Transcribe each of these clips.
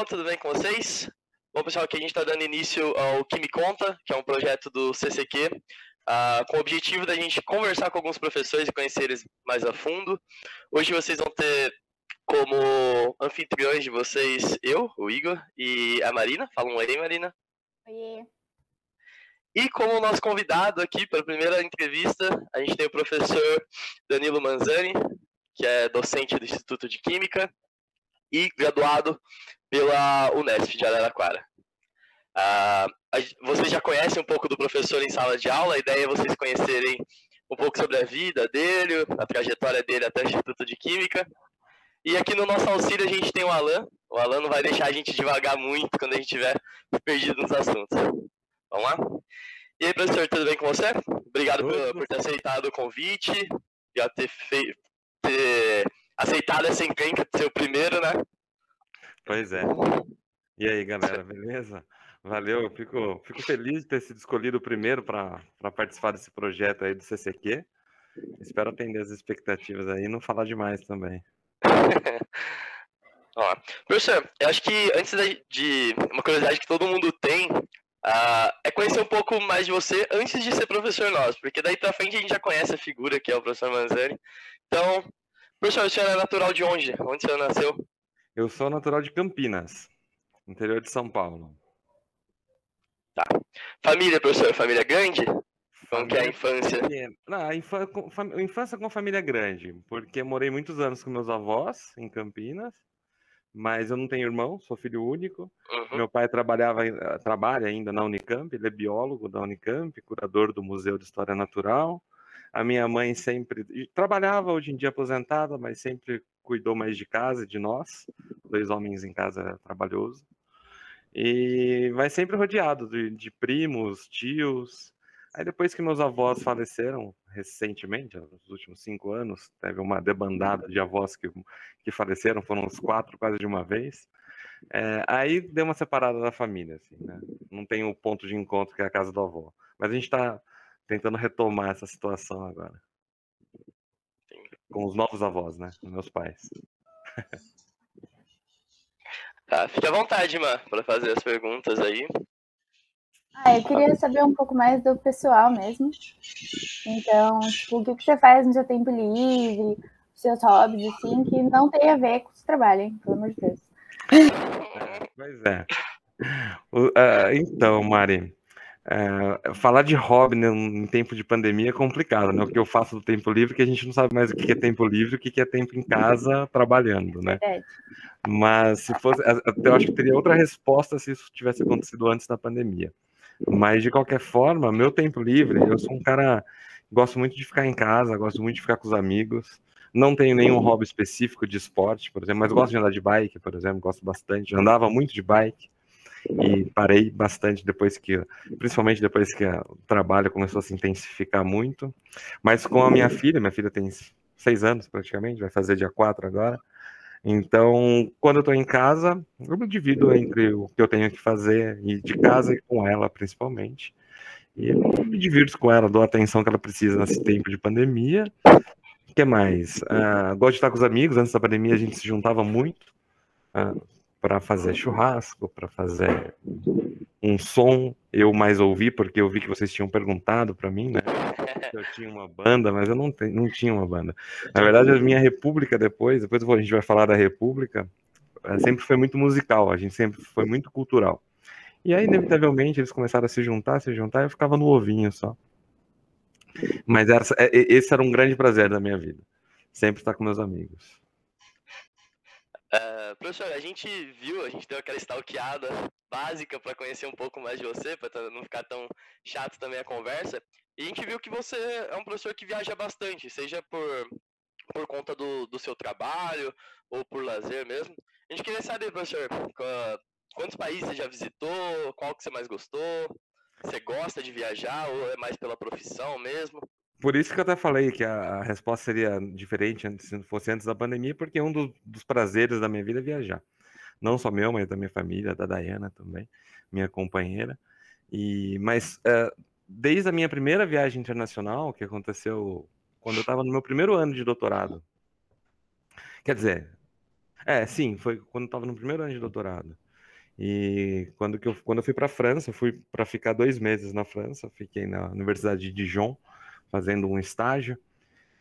pessoal, tudo bem com vocês? Bom, pessoal, aqui a gente está dando início ao Que Me Conta, que é um projeto do CCQ, uh, ah, com o objetivo da gente conversar com alguns professores e conhecer eles mais a fundo. Hoje vocês vão ter como anfitriões de vocês eu, o Igor, e a Marina. Fala um oi, Marina. Oi. E como nosso convidado aqui para a primeira entrevista, a gente tem o professor Danilo Manzani, que é docente do Instituto de Química e graduado pela Unesp de Araraquara. Ah, vocês já conhecem um pouco do professor em sala de aula, a ideia é vocês conhecerem um pouco sobre a vida dele, a trajetória dele até o Instituto de Química. E aqui no nosso auxílio a gente tem o Alan. O Alan não vai deixar a gente devagar muito quando a gente estiver perdido nos assuntos. Vamos lá? E aí, professor, tudo bem com você? Obrigado por, por ter aceitado o convite, já ter, ter aceitado essa encrenca de ser o primeiro, né? Pois é. E aí, galera, beleza? Valeu, eu fico, fico feliz de ter sido escolhido primeiro para participar desse projeto aí do CCQ. Espero atender as expectativas aí e não falar demais também. Ó, professor, eu acho que antes de uma curiosidade que todo mundo tem uh, é conhecer um pouco mais de você antes de ser professor nosso, porque daí pra frente a gente já conhece a figura que é o professor Manzani. Então, professor, o senhor é natural de onde? Onde o senhor nasceu? Eu sou natural de Campinas, interior de São Paulo. Tá. Família, professor, família grande? Como que é a infância? Não, a infância, com, infância com família grande, porque morei muitos anos com meus avós em Campinas, mas eu não tenho irmão, sou filho único. Uhum. Meu pai trabalhava, eh, trabalha ainda na Unicamp, ele é biólogo da Unicamp, curador do Museu de História Natural. A minha mãe sempre trabalhava, hoje em dia aposentada, mas sempre cuidou mais de casa de nós, dois homens em casa trabalhoso. E vai sempre rodeado de, de primos, tios. Aí depois que meus avós faleceram recentemente, nos últimos cinco anos, teve uma debandada de avós que, que faleceram, foram uns quatro quase de uma vez. É, aí deu uma separada da família, assim, né? Não tem o ponto de encontro que é a casa do avô. Mas a gente está tentando retomar essa situação agora. Com os novos avós, né? Meus pais. Tá, fique à vontade, Má, para fazer as perguntas aí. Ah, eu queria saber um pouco mais do pessoal mesmo. Então, tipo, o que você faz no seu tempo livre, seus hobbies, assim, que não tem a ver com o seu trabalho, hein? Pelo amor de Deus. Pois é. uh, então, Mari, uh, falar de hobby né, em tempo de pandemia é complicado, né? O que eu faço do tempo livre, que a gente não sabe mais o que é tempo livre o que é tempo em casa trabalhando, né? Mas se fosse, eu acho que teria outra resposta se isso tivesse acontecido antes da pandemia. Mas de qualquer forma, meu tempo livre, eu sou um cara gosto muito de ficar em casa, gosto muito de ficar com os amigos. Não tenho nenhum hobby específico de esporte, por exemplo, mas gosto de andar de bike, por exemplo, gosto bastante. Eu andava muito de bike e parei bastante depois que, principalmente depois que o trabalho começou a se intensificar muito. Mas com a minha filha, minha filha tem seis anos praticamente, vai fazer dia quatro agora. Então, quando eu estou em casa, eu me divido entre o que eu tenho que fazer e de casa e com ela, principalmente. E eu me divirto com ela, dou a atenção que ela precisa nesse tempo de pandemia. O que mais? Uh, gosto de estar com os amigos. Antes da pandemia, a gente se juntava muito uh, para fazer churrasco, para fazer um som. Eu mais ouvi, porque eu vi que vocês tinham perguntado para mim, né? eu tinha uma banda, mas eu não, te, não tinha uma banda. Na verdade, a minha República depois, depois a gente vai falar da República, eh, sempre foi muito musical, a gente sempre foi muito cultural. E aí, inevitavelmente, eles começaram a se juntar, se juntar, e eu ficava no ovinho só. Mas é, esse era um grande prazer da minha vida. Sempre estar com meus amigos. Uh, professor, a gente viu, a gente deu aquela stalkeada básica para conhecer um pouco mais de você, para não ficar tão chato também a conversa. E a gente viu que você é um professor que viaja bastante, seja por, por conta do, do seu trabalho ou por lazer mesmo. A gente queria saber, professor, quantos países você já visitou, qual que você mais gostou, você gosta de viajar ou é mais pela profissão mesmo? Por isso que eu até falei que a, a resposta seria diferente se fosse antes da pandemia, porque um do, dos prazeres da minha vida é viajar. Não só meu, mas da minha família, da Dayana também, minha companheira. E, mas uh, desde a minha primeira viagem internacional, que aconteceu quando eu estava no meu primeiro ano de doutorado, quer dizer, É, sim, foi quando eu estava no primeiro ano de doutorado. E quando, que eu, quando eu fui para a França, fui para ficar dois meses na França, fiquei na Universidade de Dijon, fazendo um estágio.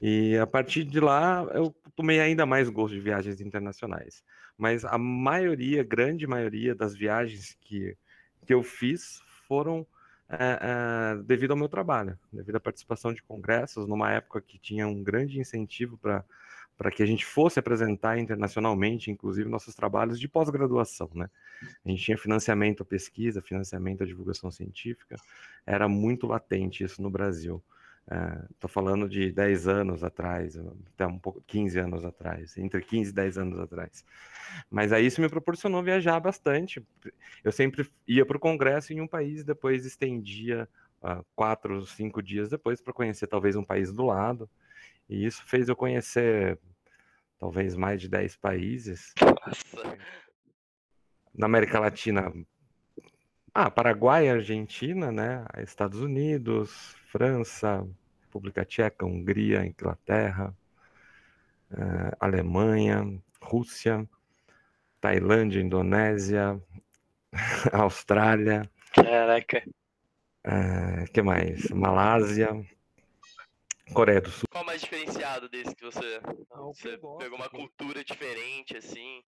E a partir de lá, eu tomei ainda mais gosto de viagens internacionais. Mas a maioria, grande maioria das viagens que, que eu fiz foram é, é, devido ao meu trabalho, devido à participação de congressos, numa época que tinha um grande incentivo para para que a gente fosse apresentar internacionalmente, inclusive, nossos trabalhos de pós-graduação, né? A gente tinha financiamento à pesquisa, financiamento à divulgação científica, era muito latente isso no Brasil. Estou é, falando de 10 anos atrás, até um pouco, 15 anos atrás, entre 15 e 10 anos atrás. Mas aí isso me proporcionou viajar bastante. Eu sempre ia para o congresso em um país, depois estendia uh, quatro, cinco dias depois para conhecer talvez um país do lado. E isso fez eu conhecer talvez mais de 10 países. Nossa. Na América Latina, ah, Paraguai, Argentina, né? Estados Unidos, França, República Tcheca, Hungria, Inglaterra, uh, Alemanha, Rússia, Tailândia, Indonésia, Austrália. Caraca. Uh, que mais? Malásia, Coreia do Sul. Qual mais diferenciado desse que você, ah, você que pegou uma cultura diferente, assim?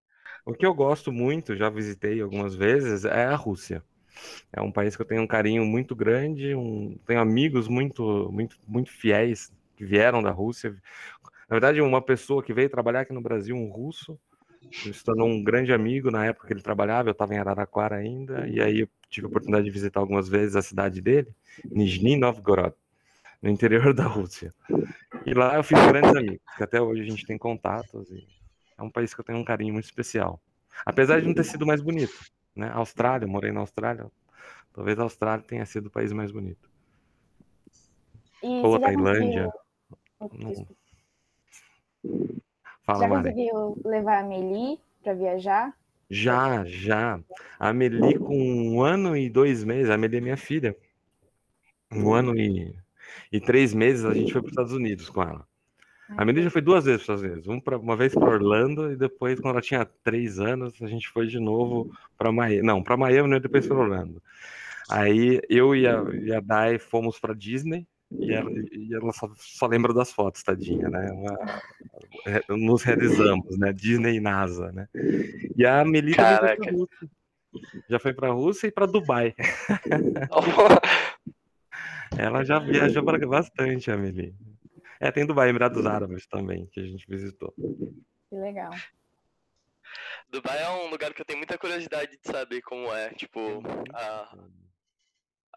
O que eu gosto muito, já visitei algumas vezes, é a Rússia. É um país que eu tenho um carinho muito grande, um, tenho amigos muito, muito, muito fiéis que vieram da Rússia. Na verdade, uma pessoa que veio trabalhar aqui no Brasil, um russo, se tornou um grande amigo na época que ele trabalhava, eu estava em Araraquara ainda, e aí eu tive a oportunidade de visitar algumas vezes a cidade dele, Nizhny Novgorod no interior da Rússia. E lá eu fiz grandes amigos, que até hoje a gente tem contatos. É um país que eu tenho um carinho muito especial. Apesar de não ter sido mais bonito. Né? Austrália, morei na Austrália. Talvez a Austrália tenha sido o país mais bonito. E Ou a Tailândia. Não... Fala, já conseguiu levar a Meli para viajar? Já, já. A Meli com um ano e dois meses, a Meli é minha filha. Um ano e e três meses a gente foi para os Estados Unidos com ela. A menina já foi duas vezes para os Estados Unidos. Um pra, uma vez para Orlando e depois, quando ela tinha três anos, a gente foi de novo para Miami. Não, para Miami e depois para Orlando. Aí eu e a, e a Dai fomos para Disney e ela, e ela só, só, lembra das fotos, tadinha, né? Uma, é, nos realizamos, né? Disney e NASA, né? E a Melita já foi para a Rússia e para Dubai. Ela já viajou bastante, Amelie. É, tem Dubai, Emirados Árabes também, que a gente visitou. Que legal. Dubai é um lugar que eu tenho muita curiosidade de saber como é, tipo, a,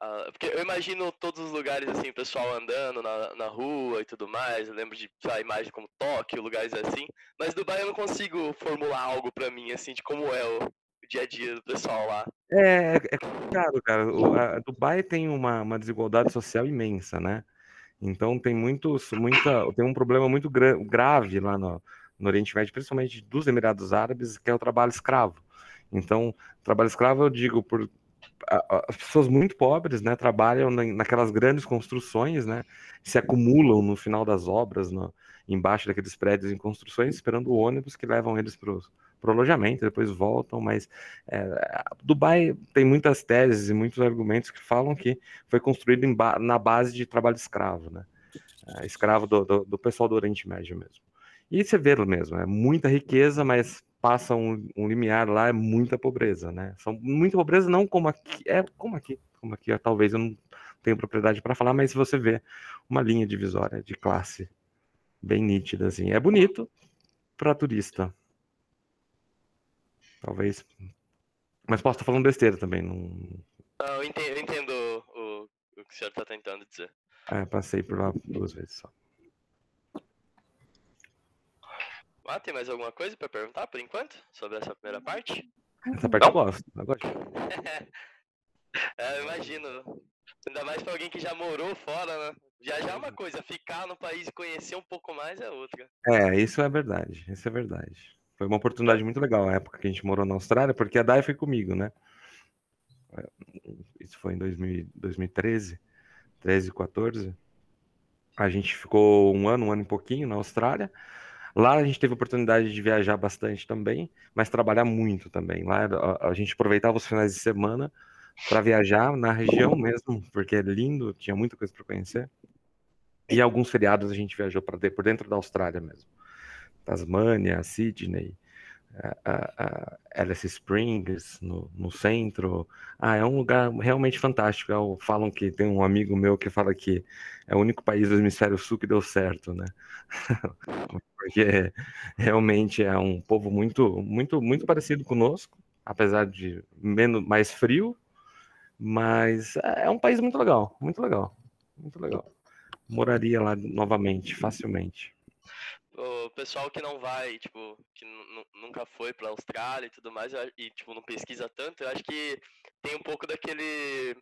a, porque eu imagino todos os lugares assim, o pessoal andando na, na rua e tudo mais. Eu lembro de a imagem como Tóquio, lugares assim. Mas Dubai eu não consigo formular algo para mim assim de como é o, o dia a dia do pessoal lá. É, é, é complicado, cara. O, a Dubai tem uma, uma desigualdade social imensa, né? Então tem muitos, muita, tem um problema muito gra grave lá no, no Oriente Médio, principalmente dos Emirados Árabes, que é o trabalho escravo. Então, trabalho escravo eu digo por as pessoas muito pobres, né, trabalham naquelas grandes construções, né, se acumulam no final das obras, no, embaixo daqueles prédios em construções, esperando o ônibus que levam eles para os para o alojamento, depois voltam, mas é, Dubai tem muitas teses e muitos argumentos que falam que foi construído ba na base de trabalho escravo, né? É, escravo do, do, do, pessoal do Oriente Médio mesmo. E você vê mesmo, é muita riqueza, mas passa um, um, limiar lá, é muita pobreza, né? São muita pobreza, não como aqui, é como aqui, como aqui, talvez eu não tenho propriedade para falar, mas você vê uma linha divisória de classe bem nítida, assim. É bonito para turista, Talvez. Mas posso estar falando besteira também. Não... não eu entendo, eu entendo o, o, que o senhor está tentando dizer. É, passei por lá duas vezes só. Ah, tem mais alguma coisa para perguntar por enquanto? Sobre essa primeira parte? Essa parte não. eu gosto. Eu gosto. é, eu imagino. Ainda mais para alguém que já morou fora, né? Viajar é uma coisa, ficar no país e conhecer um pouco mais é outra. É, isso é verdade. Isso é verdade. Foi uma oportunidade muito legal a época que a gente morou na Austrália, porque a Dai foi comigo, né? Isso foi em 2000, 2013, 13, 14. A gente ficou um ano, um ano e pouquinho na Austrália. Lá a gente teve oportunidade de viajar bastante também, mas trabalhar muito também. Lá a, a gente aproveitava os finais de semana para viajar na região mesmo, porque é lindo, tinha muita coisa para conhecer. E alguns feriados a gente viajou para por dentro da Austrália mesmo. Tasmânia, Sydney, Alice Springs, no, no, centro. Ah, é um lugar realmente fantástico. Eu, é falam que tem um amigo meu que fala que é o único país do hemisfério sul que deu certo, né? Porque realmente é um povo muito, muito, muito parecido conosco, apesar de menos, mais frio, mas é um país muito legal, muito legal, muito legal. Moraria lá novamente, facilmente o pessoal que não vai, tipo, que nunca foi pra Austrália e tudo mais, e, tipo, não pesquisa tanto, eu acho que tem um pouco daquele.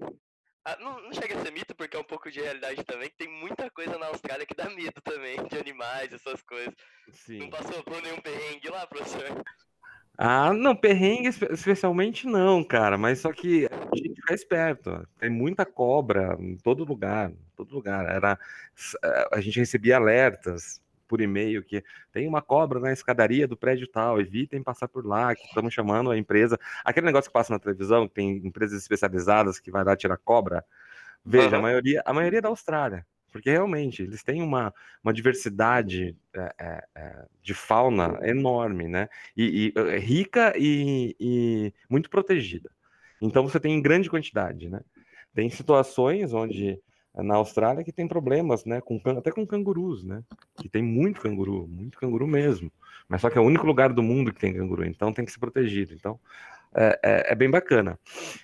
Ah, não, não, chega a ser mito, porque é um pouco de realidade também, que tem muita coisa na Austrália que dá medo também, de animais, essas coisas. Sim. Não passou por nenhum perrengue lá, professor? Ah, não, perrengue especialmente não, cara, mas só que a gente fica esperto. Tem muita cobra em todo lugar, todo lugar. Era, a gente recebia alertas por e-mail que tem uma cobra na escadaria do prédio tal, evitem passar por lá, que estamos chamando a empresa. Aquele negócio que passa na televisão, que tem empresas especializadas que vai lá tirar cobra. Veja, uhum. a, maioria, a maioria é da Austrália, porque realmente eles têm uma, uma diversidade é, é, de fauna enorme, né? E, e rica e, e muito protegida. Então você tem em grande quantidade, né? Tem situações onde na Austrália que tem problemas, né, com, até com cangurus, né, que tem muito canguru, muito canguru mesmo, mas só que é o único lugar do mundo que tem canguru, então tem que ser protegido, então é, é, é bem bacana.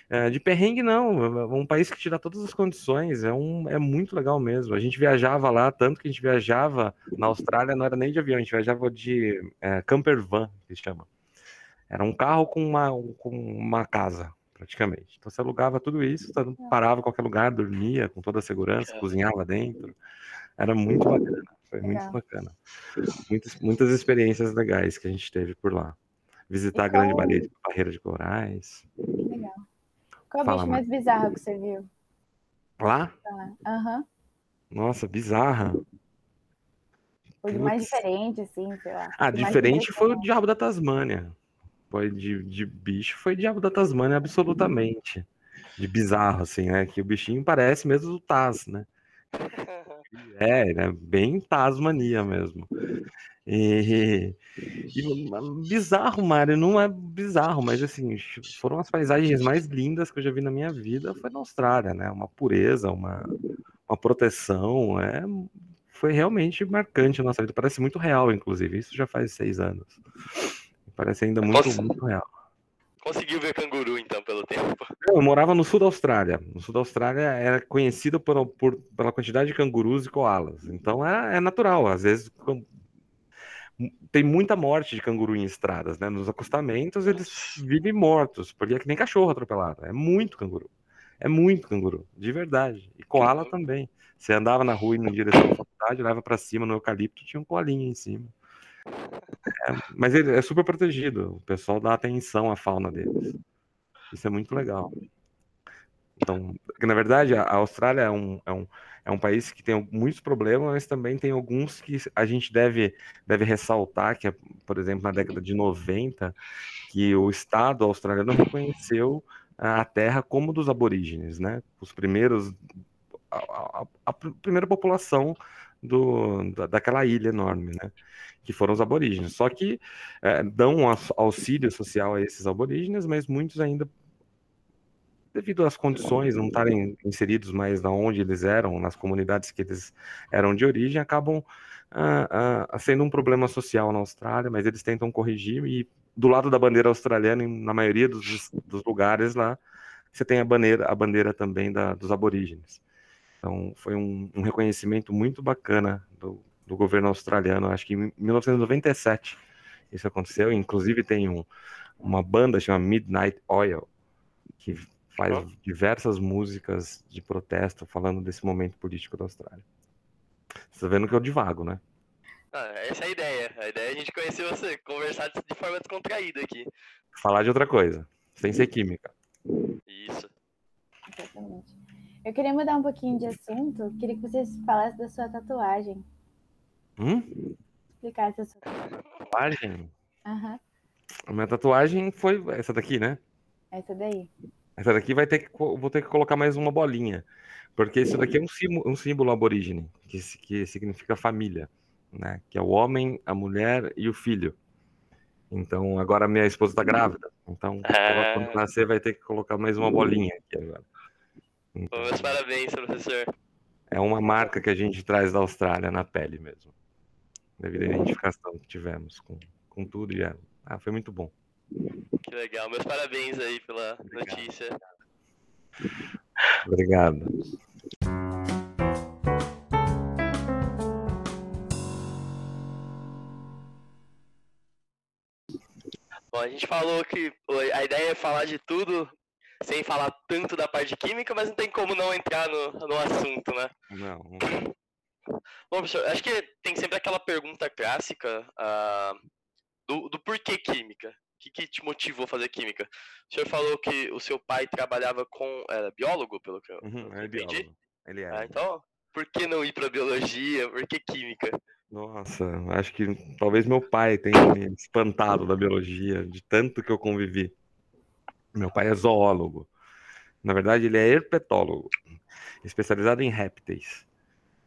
É, de perrengue não, é um país que dá todas as condições, é, um, é muito legal mesmo, a gente viajava lá, tanto que a gente viajava na Austrália, não era nem de avião, a gente viajava de é, camper van, que se chama, era um carro com uma, com uma casa, praticamente. Então você alugava tudo isso, parava em qualquer lugar, dormia com toda a segurança, é. cozinhava dentro. Era muito bacana, foi muito bacana. Muitas, muitas experiências legais que a gente teve por lá. Visitar a grande barreira, barreira de corais. Legal. Qual Fala, o bicho mais bizarro que você viu? Lá? Aham. Uhum. Nossa, bizarra. Foi mais diferente, assim, sei lá. Ah, diferente foi o diabo da Tasmânia. Foi de, de bicho, foi Diabo da Tasmânia, absolutamente. De bizarro, assim, né? Que o bichinho parece mesmo o Taz, né? É, né? Bem Tasmania mesmo. E, e, bizarro, Mário, não é bizarro, mas assim, foram as paisagens mais lindas que eu já vi na minha vida, foi na Austrália, né? Uma pureza, uma, uma proteção, é, foi realmente marcante a nossa vida, parece muito real, inclusive, isso já faz seis anos. Parece ainda muito, muito real. Conseguiu ver canguru, então, pelo tempo? Eu morava no sul da Austrália. No sul da Austrália era conhecido por, por pela quantidade de cangurus e koalas. Então é, é natural. Às vezes tem muita morte de canguru em estradas, né? Nos acostamentos eles vivem mortos, porque é que nem cachorro atropelado. É muito canguru. É muito canguru, de verdade. E koala também. Você andava na rua e em direção à faculdade, leva para cima no eucalipto, tinha um koalinha em cima. É, mas ele é super protegido. O pessoal dá atenção à fauna deles. Isso é muito legal. Então, na verdade, a Austrália é um, é um, é um país que tem muitos problemas, mas também tem alguns que a gente deve, deve ressaltar, que é, por exemplo, na década de 90, que o Estado australiano reconheceu a terra como dos aborígenes, né? Os primeiros, a, a, a primeira população do, daquela ilha enorme, né? Que foram os aborígenes. Só que é, dão auxílio social a esses aborígenes, mas muitos ainda, devido às condições, não estarem inseridos mais na onde eles eram, nas comunidades que eles eram de origem, acabam ah, ah, sendo um problema social na Austrália, mas eles tentam corrigir e do lado da bandeira australiana, na maioria dos, dos lugares lá, você tem a bandeira, a bandeira também da, dos aborígenes. Então, foi um, um reconhecimento muito bacana do, do, governo australiano. Acho que em 1997 isso aconteceu. Inclusive, tem um, uma banda chamada Midnight Oil, que faz oh. diversas músicas de protesto falando desse momento político da Austrália. Você tá vendo que eu divago, né? Ah, essa é a ideia. A ideia é a gente conhecer você, conversar de forma descontraída aqui. Falar de outra coisa, sem ser química. Isso. Exatamente. Eu queria mudar um pouquinho de assunto. Queria que vocês falassem da sua tatuagem. Hum? explicar essa sua Tatuagem? Aham, A minha tatuagem foi essa daqui, né? essa daí. Essa daqui vai ter que, vou ter que colocar mais uma bolinha. Porque isso daqui é um símbolo, um símbolo aborígene, que, que significa família, né? Que é o homem, a mulher e o filho. Então, agora minha esposa está grávida. Então, ela, quando nascer, vai ter que colocar mais uma bolinha aqui agora. Então, meus parabéns, professor. é uma marca que a gente traz da Austrália na pele mesmo. Devido à identificação que tivemos com, com tudo. E é, ah, foi muito bom. Que legal. Meus parabéns aí pela Obrigado. notícia. Obrigado. Bom, a gente falou que a ideia é falar de tudo sem falar tanto da parte química, mas não tem como não entrar no, no assunto, né? Não, Bom, professor, acho que tem sempre aquela pergunta clássica ah, do, do porquê química. O que, que te motivou a fazer química? O senhor falou que o seu pai trabalhava com. Era biólogo, pelo que eu Uhum, é entendi? biólogo. Ele é. Ah, então, por que não ir para biologia? Por que química? Nossa, acho que talvez meu pai tenha me espantado da biologia, de tanto que eu convivi. Meu pai é zoólogo. Na verdade, ele é herpetólogo, especializado em répteis.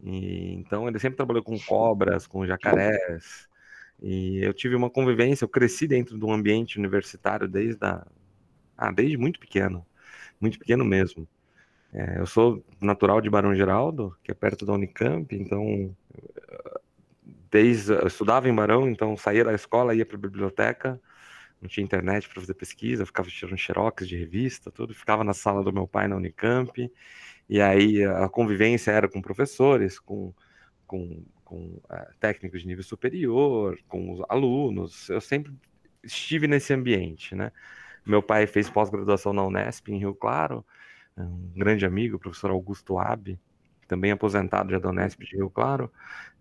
E, então, ele sempre trabalhou com cobras, com jacarés. E eu tive uma convivência, eu cresci dentro de um ambiente universitário desde, a, ah, desde muito pequeno, muito pequeno mesmo. É, eu sou natural de Barão Geraldo, que é perto da Unicamp, então desde eu estudava em Barão, então saía da escola, ia para a biblioteca, não tinha internet para fazer pesquisa, ficava tirando xerox de revista, tudo, ficava na sala do meu pai na Unicamp, e aí a convivência era com professores, com, com, com uh, técnicos de nível superior, com os alunos, eu sempre estive nesse ambiente, né? Meu pai fez pós-graduação na Unesp, em Rio Claro, um grande amigo, o professor Augusto Abe, também aposentado já da Unesp de Rio Claro.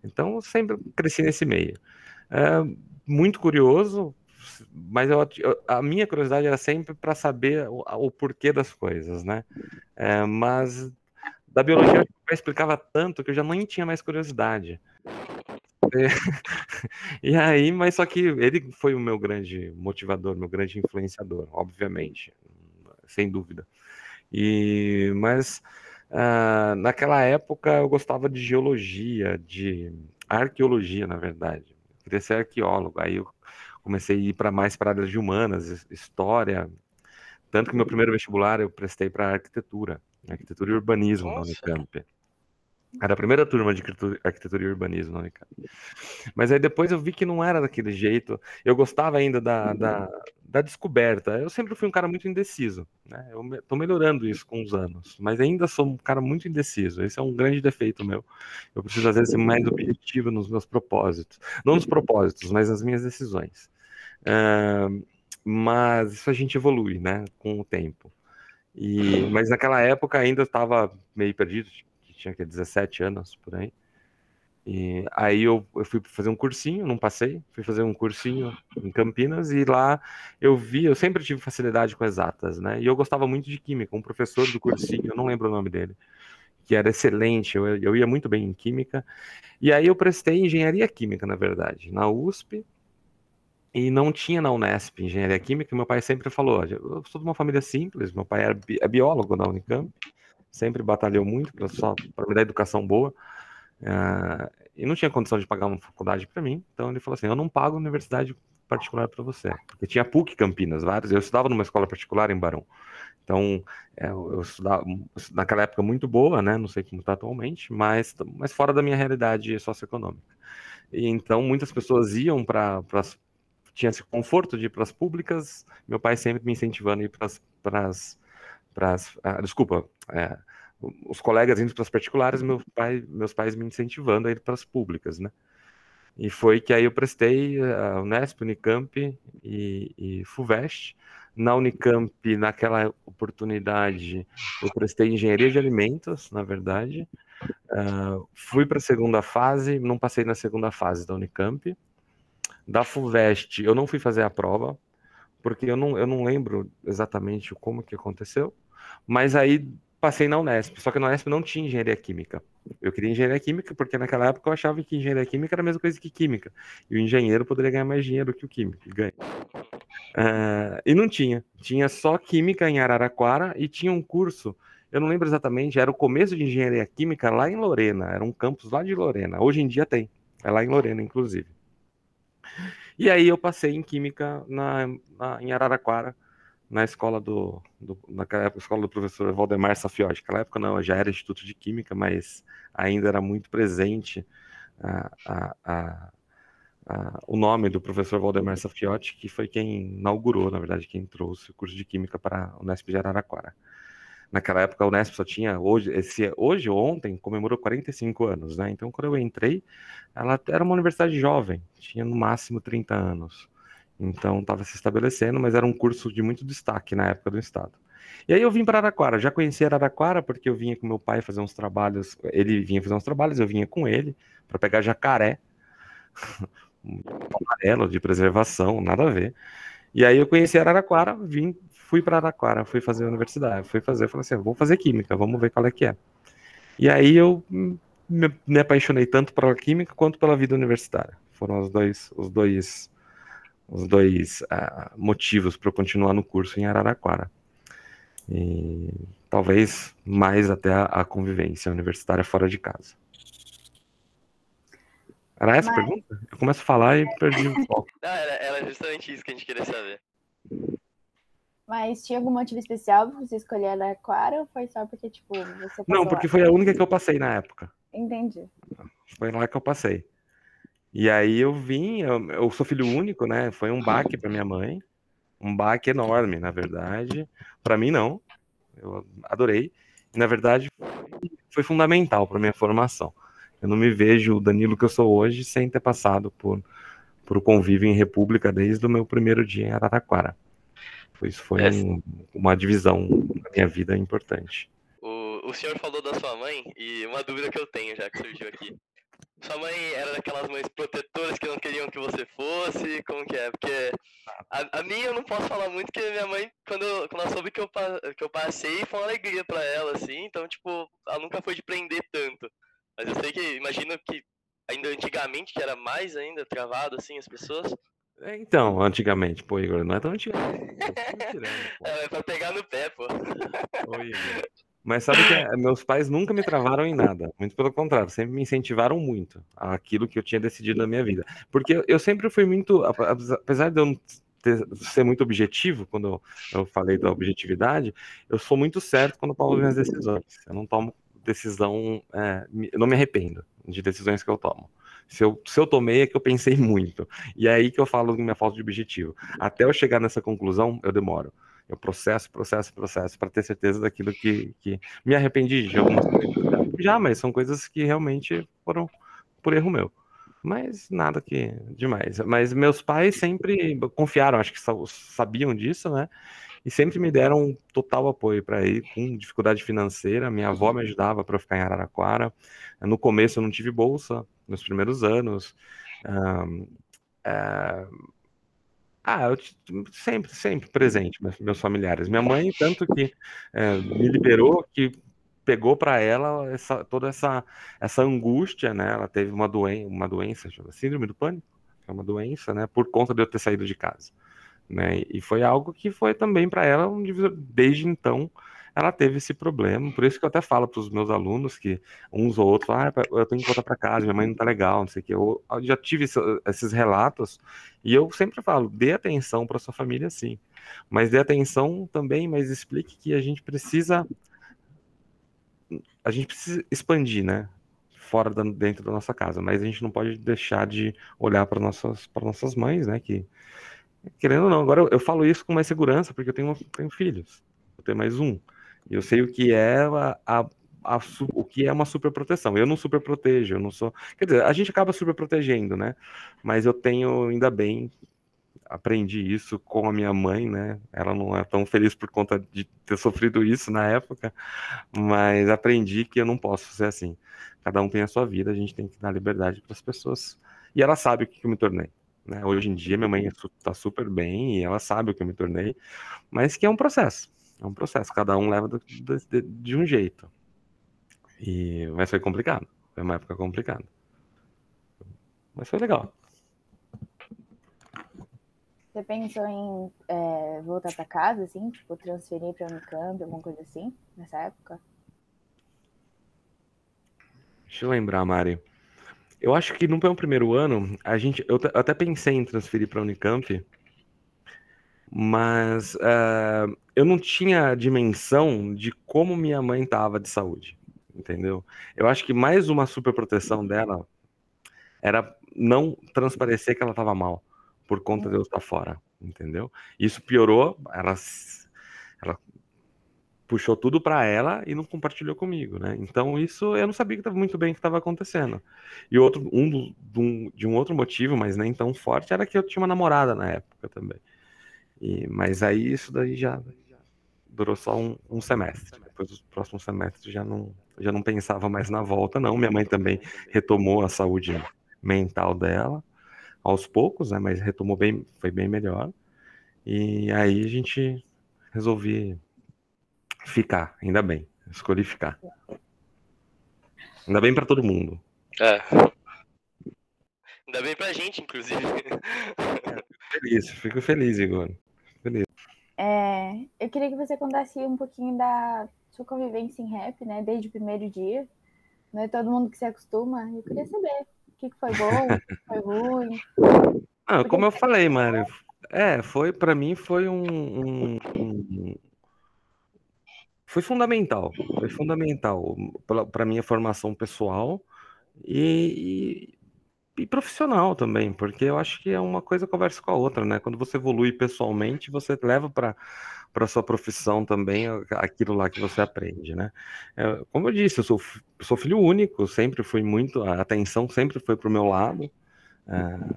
Então, eu sempre cresci nesse meio. É, muito curioso, mas eu, a minha curiosidade era sempre para saber o, o, porquê das coisas, né? É, mas da biologia eu explicava tanto que eu já nem tinha mais curiosidade. É, e aí, mas só que ele foi o meu grande motivador, meu grande influenciador, obviamente, sem dúvida. E, mas Uh, naquela época eu gostava de geologia, de arqueologia, na verdade. Eu queria ser arqueólogo. Aí eu comecei a ir para mais para áreas de humanas, história. Tanto que meu primeiro vestibular eu prestei para arquitetura, arquitetura e urbanismo Nossa. na Unicamp. Era a primeira turma de arquitetura e urbanismo na Unicamp. Mas aí depois eu vi que não era daquele jeito. Eu gostava ainda da, da, da descoberta. Eu sempre fui um cara muito indeciso. Né? Eu estou melhorando isso com os anos. Mas ainda sou um cara muito indeciso. Esse é um grande defeito meu. Eu preciso, às vezes, ser mais objetivo nos meus propósitos. Não nos propósitos, mas nas minhas decisões. Uh, mas isso a gente evolui, né? Com o tempo. E, mas naquela época ainda estava meio perdido tinha que 17 anos por aí. E aí eu, eu, fui fazer um cursinho, não passei, fui fazer um cursinho em Campinas e lá eu vi, eu sempre tive facilidade com exatas, né? E eu gostava muito de química, um professor do cursinho, eu não lembro o nome dele, que era excelente, eu, eu ia muito bem em química. E aí eu prestei engenharia química, na verdade, na USP. E não tinha na Unesp engenharia química, meu pai sempre falou: eu sou de uma família simples, meu pai é biólogo da Unicamp, sempre batalhou muito para me dar educação boa uh, e não tinha condição de pagar uma faculdade para mim então ele falou assim eu não pago universidade particular para você porque tinha PUC Campinas vários eu estudava numa escola particular em Barão. Então é, eu estudava naquela época muito boa né não sei como está atualmente mas mas fora da minha realidade socioeconômica. E então muitas pessoas iam para tinha esse conforto de ir para as públicas meu pai sempre me incentivando a ir para as ah, desculpa, é, os colegas indo para as particulares, meu pai, meus pais me incentivando a ir para as públicas, né? E foi que aí eu prestei a Unesp, Unicamp e, e FUVEST. Na Unicamp, naquela oportunidade, eu prestei engenharia de alimentos, na verdade. Uh, fui para a segunda fase, não passei na segunda fase da Unicamp. Da FUVEST, eu não fui fazer a prova, porque eu não, eu não lembro exatamente como que aconteceu. Mas aí passei na Unesp, só que na Unesp não tinha engenharia química. Eu queria engenharia química porque naquela época eu achava que engenharia química era a mesma coisa que química. E o engenheiro poderia ganhar mais dinheiro que o químico. Ganha. Uh, e não tinha. Tinha só química em Araraquara e tinha um curso, eu não lembro exatamente, era o começo de engenharia química lá em Lorena. Era um campus lá de Lorena. Hoje em dia tem. É lá em Lorena, inclusive. E aí eu passei em química na, na em Araraquara na escola do, do naquela época, escola do professor Valdemar Safiotti. Naquela época não, já era Instituto de Química, mas ainda era muito presente a, a, a, o nome do professor Valdemar Safiotti, que foi quem inaugurou, na verdade, quem trouxe o curso de Química para o Unesp de Araraquara. Naquela época, a Unesp só tinha, hoje, esse, hoje ontem, comemorou 45 anos, né? Então, quando eu entrei, ela era uma universidade jovem, tinha no máximo 30 anos. Então estava se estabelecendo, mas era um curso de muito destaque na época do Estado. E aí eu vim para Araraquara, já conhecia Araraquara porque eu vinha com meu pai fazer uns trabalhos, ele vinha fazer uns trabalhos, eu vinha com ele para pegar jacaré, amarelo de preservação, nada a ver. E aí eu conheci Araraquara, vim, fui para Araraquara, fui fazer a universidade, fui fazer, falei assim, vou fazer química, vamos ver qual é que é. E aí eu me, me apaixonei tanto pela química quanto pela vida universitária. Foram os dois, os dois os dois uh, motivos para eu continuar no curso em Araraquara. E talvez mais até a, a convivência universitária fora de casa. Era essa Mas... a pergunta? Eu começo a falar e perdi o foco. Não, era, era justamente isso que a gente queria saber. Mas tinha algum motivo especial para você escolher Araraquara ou foi só porque, tipo, você Não, porque lá? foi a única que eu passei na época. Entendi. Foi lá que eu passei. E aí eu vim, eu, eu sou filho único, né? Foi um baque para minha mãe, um baque enorme, na verdade. Para mim não, eu adorei. E, na verdade foi fundamental para minha formação. Eu não me vejo o Danilo que eu sou hoje sem ter passado por por convívio em República desde o meu primeiro dia em Araraquara. Isso foi um, uma divisão da minha vida importante. O, o senhor falou da sua mãe e uma dúvida que eu tenho já que surgiu aqui. Sua mãe era daquelas mães protetoras que não queriam que você fosse? Como que é? Porque a, a minha eu não posso falar muito, porque minha mãe, quando, quando ela soube que eu, que eu passei, foi uma alegria para ela, assim. Então, tipo, ela nunca foi de prender tanto. Mas eu sei que, imagino que ainda antigamente, que era mais ainda travado, assim, as pessoas. É, então, antigamente, pô, Igor, não é tão antigamente. é, é pra pegar no pé, pô. Oi, Igor. Mas sabe que eh, meus pais nunca me travaram em nada, muito pelo contrário, sempre me incentivaram muito aquilo que eu tinha decidido na minha vida. Porque eu sempre fui muito, apesar de eu não ter, ser muito objetivo, quando eu, falei da objetividade, eu sou muito certo quando eu tomo minhas decisões. Eu não tomo decisão, é, não me arrependo de decisões que eu tomo. Se eu, se eu tomei é que eu pensei muito. E é aí que eu falo minha falta de objetivo. Até eu chegar nessa conclusão, eu demoro. Eu processo, processo, processo, para ter certeza daquilo que, que. Me arrependi de algumas coisas. Já, mas são coisas que realmente foram por erro meu. Mas nada que demais. Mas meus pais sempre confiaram, acho que sabiam disso, né? E sempre me deram total apoio para ir com dificuldade financeira. Minha avó me ajudava para ficar em Araraquara. No começo eu não tive bolsa, nos primeiros anos. É, ah, eu sempre, sempre presente, meus familiares. Minha mãe, tanto que é, me liberou, que pegou para ela essa, toda essa, essa angústia, né? Ela teve uma, doen uma doença, síndrome do pânico, que é uma doença, né? Por conta de eu ter saído de casa, né? E foi algo que foi também para ela um divisor. Desde então, ela teve esse problema. Por isso que eu até falo para os meus alunos que uns ou outros, ah, eu tenho que voltar para casa, minha mãe não tá legal, não sei o que. Eu, eu já tive esses relatos e eu sempre falo, dê atenção para sua família, sim. Mas dê atenção também, mas explique que a gente precisa a gente precisa expandir, né? Fora da, dentro da nossa casa, mas a gente não pode deixar de olhar para nossas para nossas mães, né? Que querendo ou não, agora eu, eu, falo isso com mais segurança porque eu tenho, tenho filhos, eu tenho mais um. Eu sei o que é a, a, a, o que é uma superproteção. Eu não superprotejo, eu não sou. Quer dizer, a gente acaba superprotegendo, né? Mas eu tenho, ainda bem, aprendi isso com a minha mãe, né? Ela não é tão feliz por conta de ter sofrido isso na época, mas aprendi que eu não posso ser assim. Cada um tem a sua vida, a gente tem que dar liberdade para as pessoas. E ela sabe o que eu me tornei. Né? Hoje em dia, minha mãe está super bem e ela sabe o que eu me tornei, mas que é um processo. É um processo, cada um leva do, de, de, um jeito. E, mas foi complicado. Foi uma época complicada. Mas foi legal. Você pensou em é, voltar para casa, assim, tipo, transferir para Unicamp, alguma coisa assim, nessa época? Deixa eu lembrar, Mari. Eu acho que no meu primeiro ano, a gente, eu, até pensei em transferir para Unicamp, mas uh, eu não tinha dimensão de como minha mãe estava de saúde, entendeu? Eu acho que mais uma super proteção dela era não transparecer que ela estava mal por conta de eu estar fora, entendeu? Isso piorou, ela, ela puxou tudo para ela e não compartilhou comigo, né? Então isso eu não sabia que estava muito bem que estava acontecendo. E outro um, do, de um de um outro motivo, mas nem tão forte, era que eu tinha uma namorada na época também. E, mas aí isso daí já durou só um, um semestre. Depois dos próximos semestres já não já não pensava mais na volta, não. Minha mãe também retomou a saúde mental dela aos poucos, né? Mas retomou bem, foi bem melhor. E aí a gente resolvi ficar, ainda bem. Escolhi ficar. Ainda bem para todo mundo. É. Ainda bem pra gente, inclusive. fico feliz, fico feliz, Igor. Feliz. É, eu queria que você contasse um pouquinho da sua convivência em rap, né? Desde o primeiro dia. Não é todo mundo que se acostuma. Eu queria saber que, que foi bom, o que foi ruim? Ah, como eu falei, Mário, é, foi para mim foi um, um, um, foi fundamental, foi fundamental para minha formação pessoal e, e, profissional também, porque eu acho que é uma coisa conversa com a outra, né? Quando você evolui pessoalmente, você leva para para sua profissão também aquilo lá que você aprende, né? É, como eu disse, eu sou, sou filho único, sempre fui muito, a atenção sempre foi para o meu lado, é,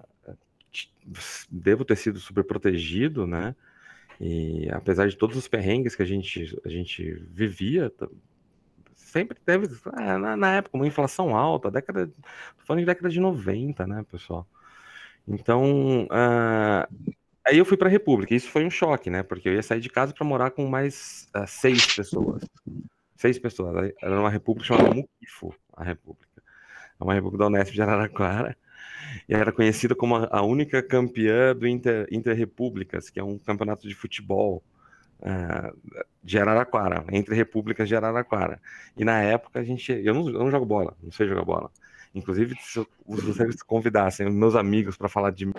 devo ter sido super protegido, né? E apesar de todos os perrengues que a gente, a gente vivia, sempre teve, é, na, na, época, uma inflação alta, década, falando de década de 90, né, pessoal? Então, uh, Aí eu fui para a República. Isso foi um choque, né? Porque eu ia sair de casa para morar com mais uh, seis pessoas. Seis pessoas. Era uma república chamada Muquifo, a república. É uma república da Unesp de Araraquara. E era conhecida como a única campeã do Inter, Interrepúblicas, que é um campeonato de futebol de Araraquara, entre repúblicas de Araraquara. E na época a gente. Eu não, eu não jogo bola, não sei jogar bola. Inclusive, se vocês convidassem meus amigos para falar de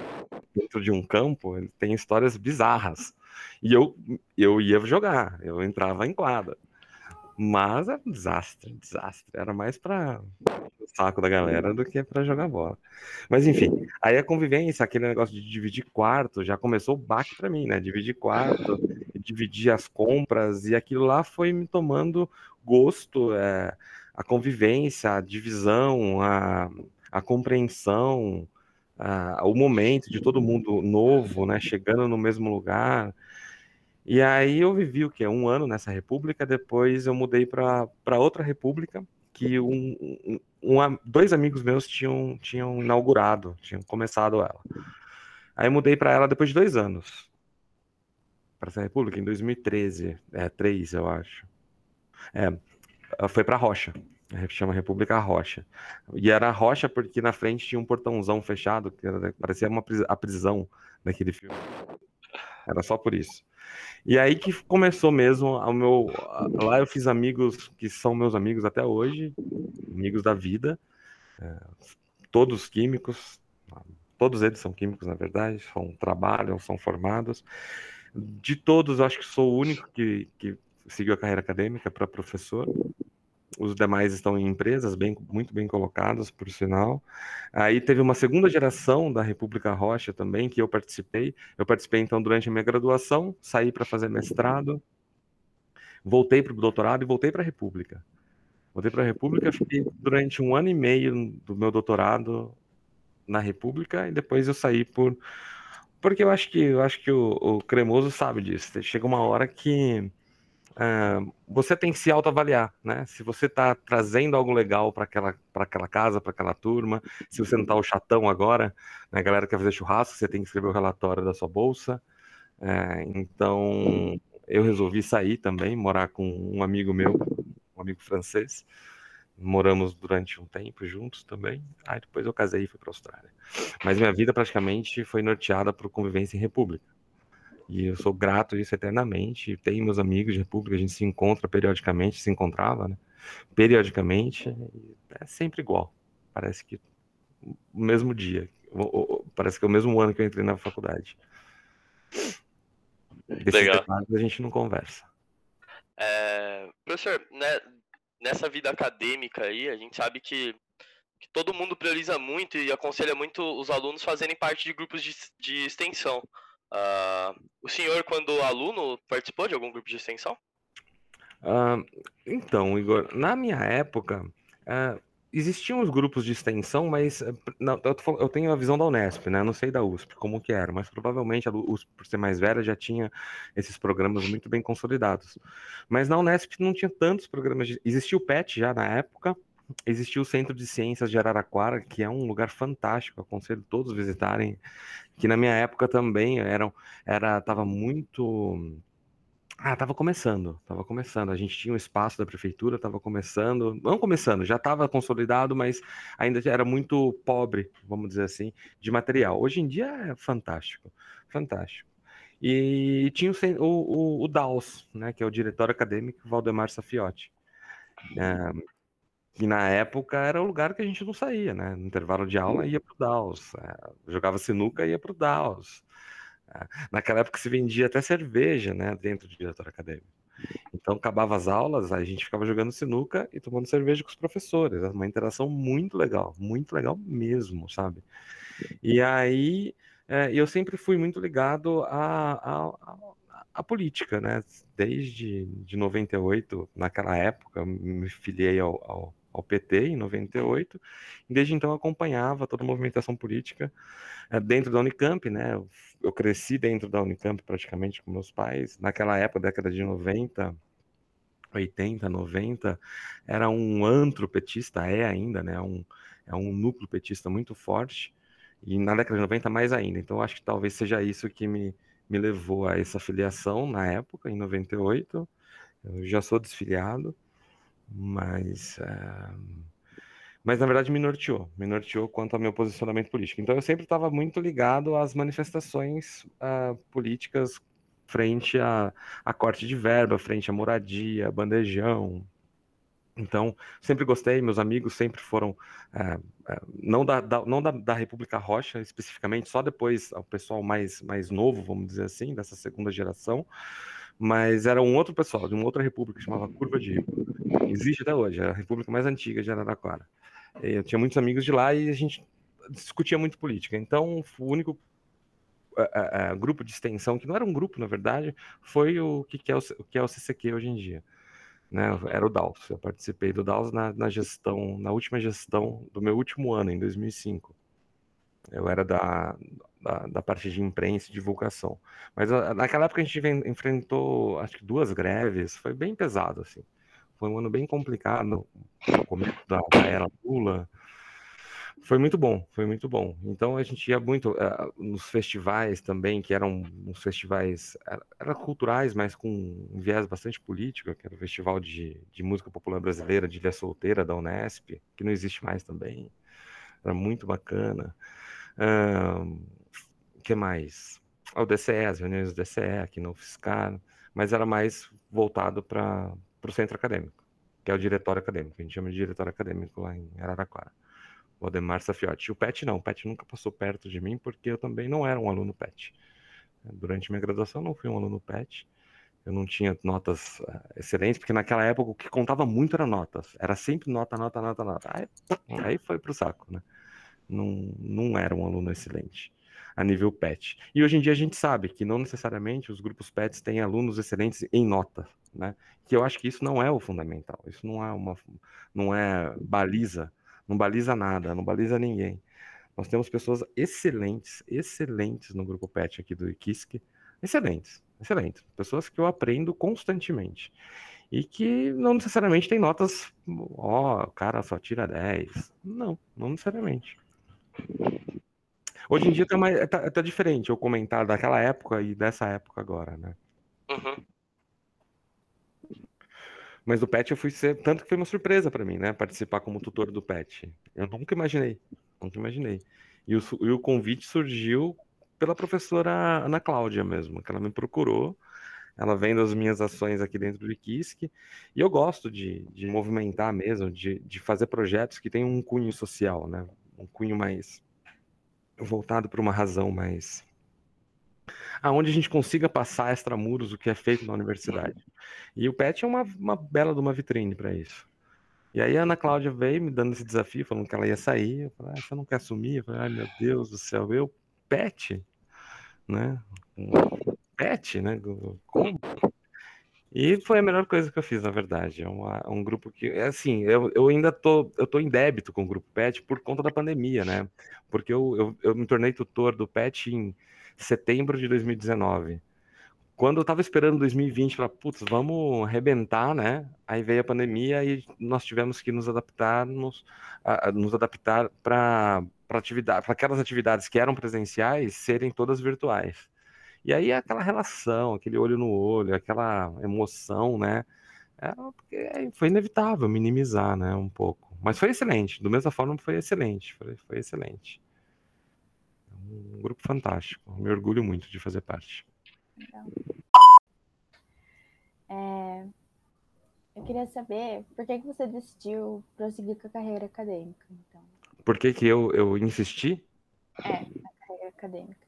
dentro de um campo, tem histórias bizarras. E eu, eu ia jogar, eu entrava em quadra. Mas é um desastre, desastre. Era mais para o saco da galera do que para jogar bola. Mas enfim, aí a convivência, aquele negócio de dividir quarto, já começou o baque para mim, né? Dividir quarto, dividir as compras, e aquilo lá foi me tomando gosto. É, a convivência, a divisão, a, a compreensão, a, o momento de todo mundo novo, né, chegando no mesmo lugar. E aí eu vivi o que um ano nessa república, depois eu mudei para outra república que um, um, um, dois amigos meus tinham, tinham inaugurado, tinham começado ela. Aí mudei para ela depois de dois anos. Para essa república, em 2013. É, três, eu acho. É, foi para Rocha. Chama República Rocha. E era Rocha porque na frente tinha um portãozão fechado, que era, parecia uma, a prisão daquele filme. Era só por isso. E aí que começou mesmo o meu. Lá eu fiz amigos que são meus amigos até hoje, amigos da vida, é, todos químicos, todos eles são químicos, na verdade, são, trabalham, são formados. De todos, acho que sou o único que, que seguiu a carreira acadêmica para professor os demais estão em empresas bem, muito bem colocadas, por sinal. Aí teve uma segunda geração da República Rocha também, que eu participei. Eu participei, então, durante a minha graduação, saí para fazer mestrado, voltei para o doutorado e voltei para a República. Voltei para a República, fiquei durante um ano e meio do meu doutorado na República, e depois eu saí por... Porque eu acho que, eu acho que o, o Cremoso sabe disso. Chega uma hora que uh, você tem que se autoavaliar, né? Se você está trazendo algo legal para aquela, aquela casa, para aquela turma, se você não está o chatão agora, né? A galera quer fazer churrasco, você tem que escrever o relatório da sua bolsa. Uh, então, eu resolvi sair também, morar com um amigo meu, um amigo francês, moramos durante um tempo juntos também. Aí depois eu casei e fui para a Austrália. Mas minha vida praticamente foi norteada por convivência em república. E eu sou grato isso eternamente. Tenho meus amigos de república, a gente se encontra periodicamente, se encontrava, né? Periodicamente, é sempre igual. Parece que o mesmo dia. Parece que é o mesmo ano que eu entrei na faculdade. Desses Legal. a gente não conversa. É, professor, né, nessa vida acadêmica aí, a gente sabe que, que todo mundo prioriza muito e aconselha muito os alunos fazerem parte de grupos de, de extensão. Ah, o senhor, quando aluno, participou de algum grupo de extensão? Ah, então, Igor, na minha época, ah, existiam os grupos de extensão, mas eh, não, eu, tenho a visão da Unesp, né? Não sei da USP como que era, mas provavelmente a USP, por ser mais velha, já tinha esses programas muito bem consolidados. Mas na Unesp não tinha tantos programas. De... Existia o PET já na época, existia o Centro de Ciências de Araraquara, que é um lugar fantástico, aconselho todos visitarem, que na minha época também eram, era, tava muito ah, tava começando, tava começando. A gente tinha um espaço da prefeitura, tava começando, não começando, já estava consolidado, mas ainda era muito pobre, vamos dizer assim, de material. Hoje em dia é fantástico, fantástico. E tinha o, o, o, o DAOS, né, que é o diretor acadêmico Valdemar Safiotti. É, que na época era o lugar que a gente não saía, né? No intervalo de aula ia pro DAOS, é, jogava sinuca ia pro DAOS. Naquela época se vendia até cerveja, né, dentro do diretor acadêmico. Então acabava as aulas, a gente ficava jogando sinuca e tomando cerveja com os professores. Era uma interação muito legal, muito legal mesmo, sabe? E aí é, eu sempre fui muito ligado à, política, né? Desde de 98, naquela época, me filiei ao, ao, ao PT em 98, e desde então acompanhava toda a movimentação política é, dentro da Unicamp, né? Eu, eu cresci dentro da Unicamp praticamente com meus pais. Naquela época, década de 90, 80, 90, era um antro petista, é ainda, né? Um, é um núcleo petista muito forte. E na década de 90 mais ainda. Então acho que talvez seja isso que me, me levou a essa filiação na época, em 98. Eu já sou desfiliado, mas é, mas na verdade me norteou, me norteou quanto ao meu posicionamento político. Então eu sempre estava muito ligado às manifestações ah, políticas frente a, a corte de verba, frente à moradia, bandejão. Então, sempre gostei, meus amigos sempre foram, ah, não, da, da- não da, da República Rocha especificamente, só depois o pessoal mais, mais novo, vamos dizer assim, dessa segunda geração, mas era um outro pessoal, de uma outra república, chamava Curva de Rio. Existe até hoje, é a república mais antiga de Araraquara. Eu tinha muitos amigos de lá e a gente discutia muito política. Então, o único eh, eh, grupo de extensão, que não era um grupo, na verdade, foi o que, que é, o, o que é o CCQ hoje em dia. Né? Era o DAOS. Eu participei do DAOS na, na gestão, na última gestão do meu último ano, em 2005. Eu era da, da, da parte de imprensa e divulgação. Mas ah, naquela época a gente enfrentou, acho que duas greves, foi bem pesado, assim. Foi um ano bem complicado, no começo da, da era Lula. Foi muito bom, foi muito bom. Então a gente ia muito eh, nos festivais também, que eram uns festivais, era, culturais, mas com um viés bastante político, que era o Festival de, de Música Popular Brasileira de Ilha Solteira da Unesp, que não existe mais também. Era muito bacana. O que mais? Ah, O DCE, as reuniões do DCE aqui no UFSCar, mas era mais voltado para o centro acadêmico, que é o diretório acadêmico, a gente chama de diretório acadêmico lá em Araraquara. O Ademar Safiotti. O PET não, o PET nunca passou perto de mim, porque eu também não era um aluno PET. Durante minha graduação, não fui um aluno PET. Eu não tinha notas uh, excelentes, porque naquela época o que contava muito era notas. Era sempre nota, nota, nota, nota. Aí, aí foi pro saco, né? Não, não era um aluno excelente a nível PET. E hoje em dia a gente sabe que não necessariamente os grupos PETs têm alunos excelentes em nota, né? Que eu acho que isso não é o fundamental. Isso não é uma, não é baliza não baliza nada, não baliza ninguém. Nós temos pessoas excelentes, excelentes no grupo PET aqui do IKISK, excelentes, excelentes, pessoas que eu aprendo constantemente e que não necessariamente têm notas, ó, oh, o cara só tira 10. Não, não necessariamente. Hoje em dia tá, mais, tá, tá diferente eu comentar daquela época e dessa época agora, né? Uhum. Mas o PET eu fui ser, tanto que foi uma surpresa para mim, né? Participar como tutor do PET. Eu nunca imaginei, nunca imaginei. E o, e o convite surgiu pela professora Ana Cláudia mesmo, que ela me procurou. Ela vendo as minhas ações aqui dentro do IKISC, e eu gosto de, de movimentar mesmo, de, de fazer projetos que tenham um cunho social, né? Um cunho mais voltado para uma razão mais aonde a gente consiga passar extramuros o que é feito na universidade. E o PET é uma, uma bela de uma vitrine para isso. E aí a Ana Cláudia veio me dando esse desafio, falando que ela ia sair. Eu falei, ah, você não quer assumir? Eu falei, ai meu Deus do céu, eu, PET? Né? PET, né? Como? E foi a melhor coisa que eu fiz, na verdade. É uma, um grupo que, é assim, eu, eu ainda tô, eu tô em débito com o grupo PET por conta da pandemia, né? Porque eu, eu, eu me tornei tutor do PET em setembro de 2019. Quando eu tava esperando 2020 para, putz, vamos arrebentar, né? Aí veio a pandemia e nós tivemos que nos adaptar, nos, a, nos adaptar para atividade, para aquelas atividades que eram presenciais serem todas virtuais. E aí aquela relação, aquele olho no olho, aquela emoção, né? É, foi inevitável minimizar, né, um pouco. Mas foi excelente, do mesma forma foi excelente, foi, foi excelente um grupo fantástico. Me orgulho muito de fazer parte. Legal. É, eu queria saber por que, que você decidiu prosseguir com a carreira acadêmica, então. Por que, que eu, eu insisti? É, na carreira acadêmica.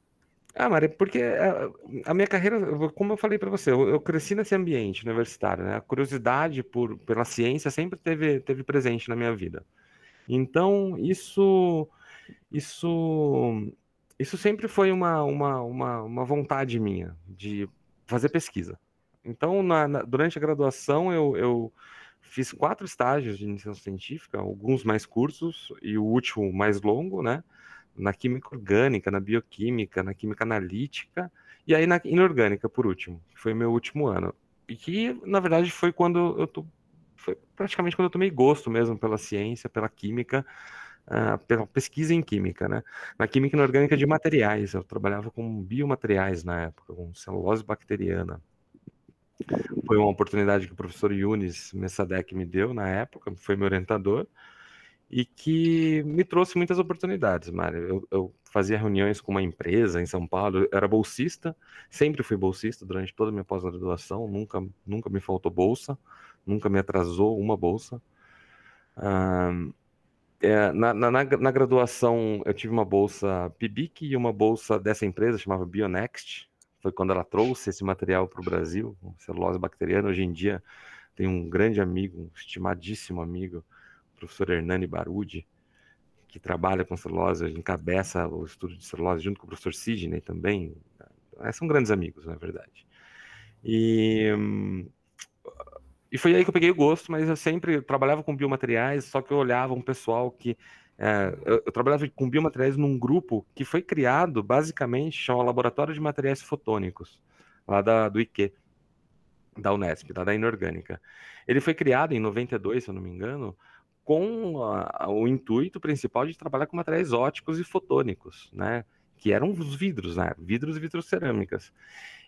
Ah, Mari, porque a, a minha carreira, como eu falei para você, eu, eu, cresci nesse ambiente universitário, né? A curiosidade por, pela ciência sempre teve, teve presente na minha vida. Então, isso, isso isso sempre foi uma, uma, uma, uma vontade minha de fazer pesquisa. Então, na, na, durante a graduação, eu, eu fiz quatro estágios de iniciação científica, alguns mais cursos e o último mais longo, né? Na química orgânica, na bioquímica, na química analítica e aí na inorgânica, por último, que foi meu último ano. E que, na verdade, foi quando eu tô, foi praticamente quando eu tomei gosto mesmo pela ciência, pela química, uh, pela pesquisa em química, né? Na química inorgânica de materiais, eu trabalhava com biomateriais na época, com celulose bacteriana. Foi uma oportunidade que o professor Yunis Messadek me deu na época, foi meu orientador, e que me trouxe muitas oportunidades, Mário. Eu, eu, fazia reuniões com uma empresa em São Paulo, era bolsista, sempre fui bolsista durante toda a minha pós-graduação, nunca, nunca me faltou bolsa, nunca me atrasou uma bolsa. Um, é, na, na, na, graduação, eu tive uma bolsa PIBIC e uma bolsa dessa empresa, chamava Bionext. Foi quando ela trouxe esse material para o Brasil, celulose bacteriana. Hoje em dia, tem um grande amigo, um estimadíssimo amigo, professor Hernani Barudi, que trabalha com celulose, encabeça o estudo de celulose junto com o professor Sidney também. É, são grandes amigos, na verdade. E e foi aí que eu peguei o gosto, mas eu sempre trabalhava com biomateriais, só que eu olhava um pessoal que. É, eu, eu, trabalhava com biomateriais num grupo que foi criado, basicamente, chama Laboratório de Materiais Fotônicos, lá da, do IQ, da Unesp, da, da Inorgânica. Ele foi criado em 92, se eu não me engano, com a, o intuito principal de trabalhar com materiais óticos e fotônicos, né? Que eram os vidros, né? Vidros e vitrocerâmicas.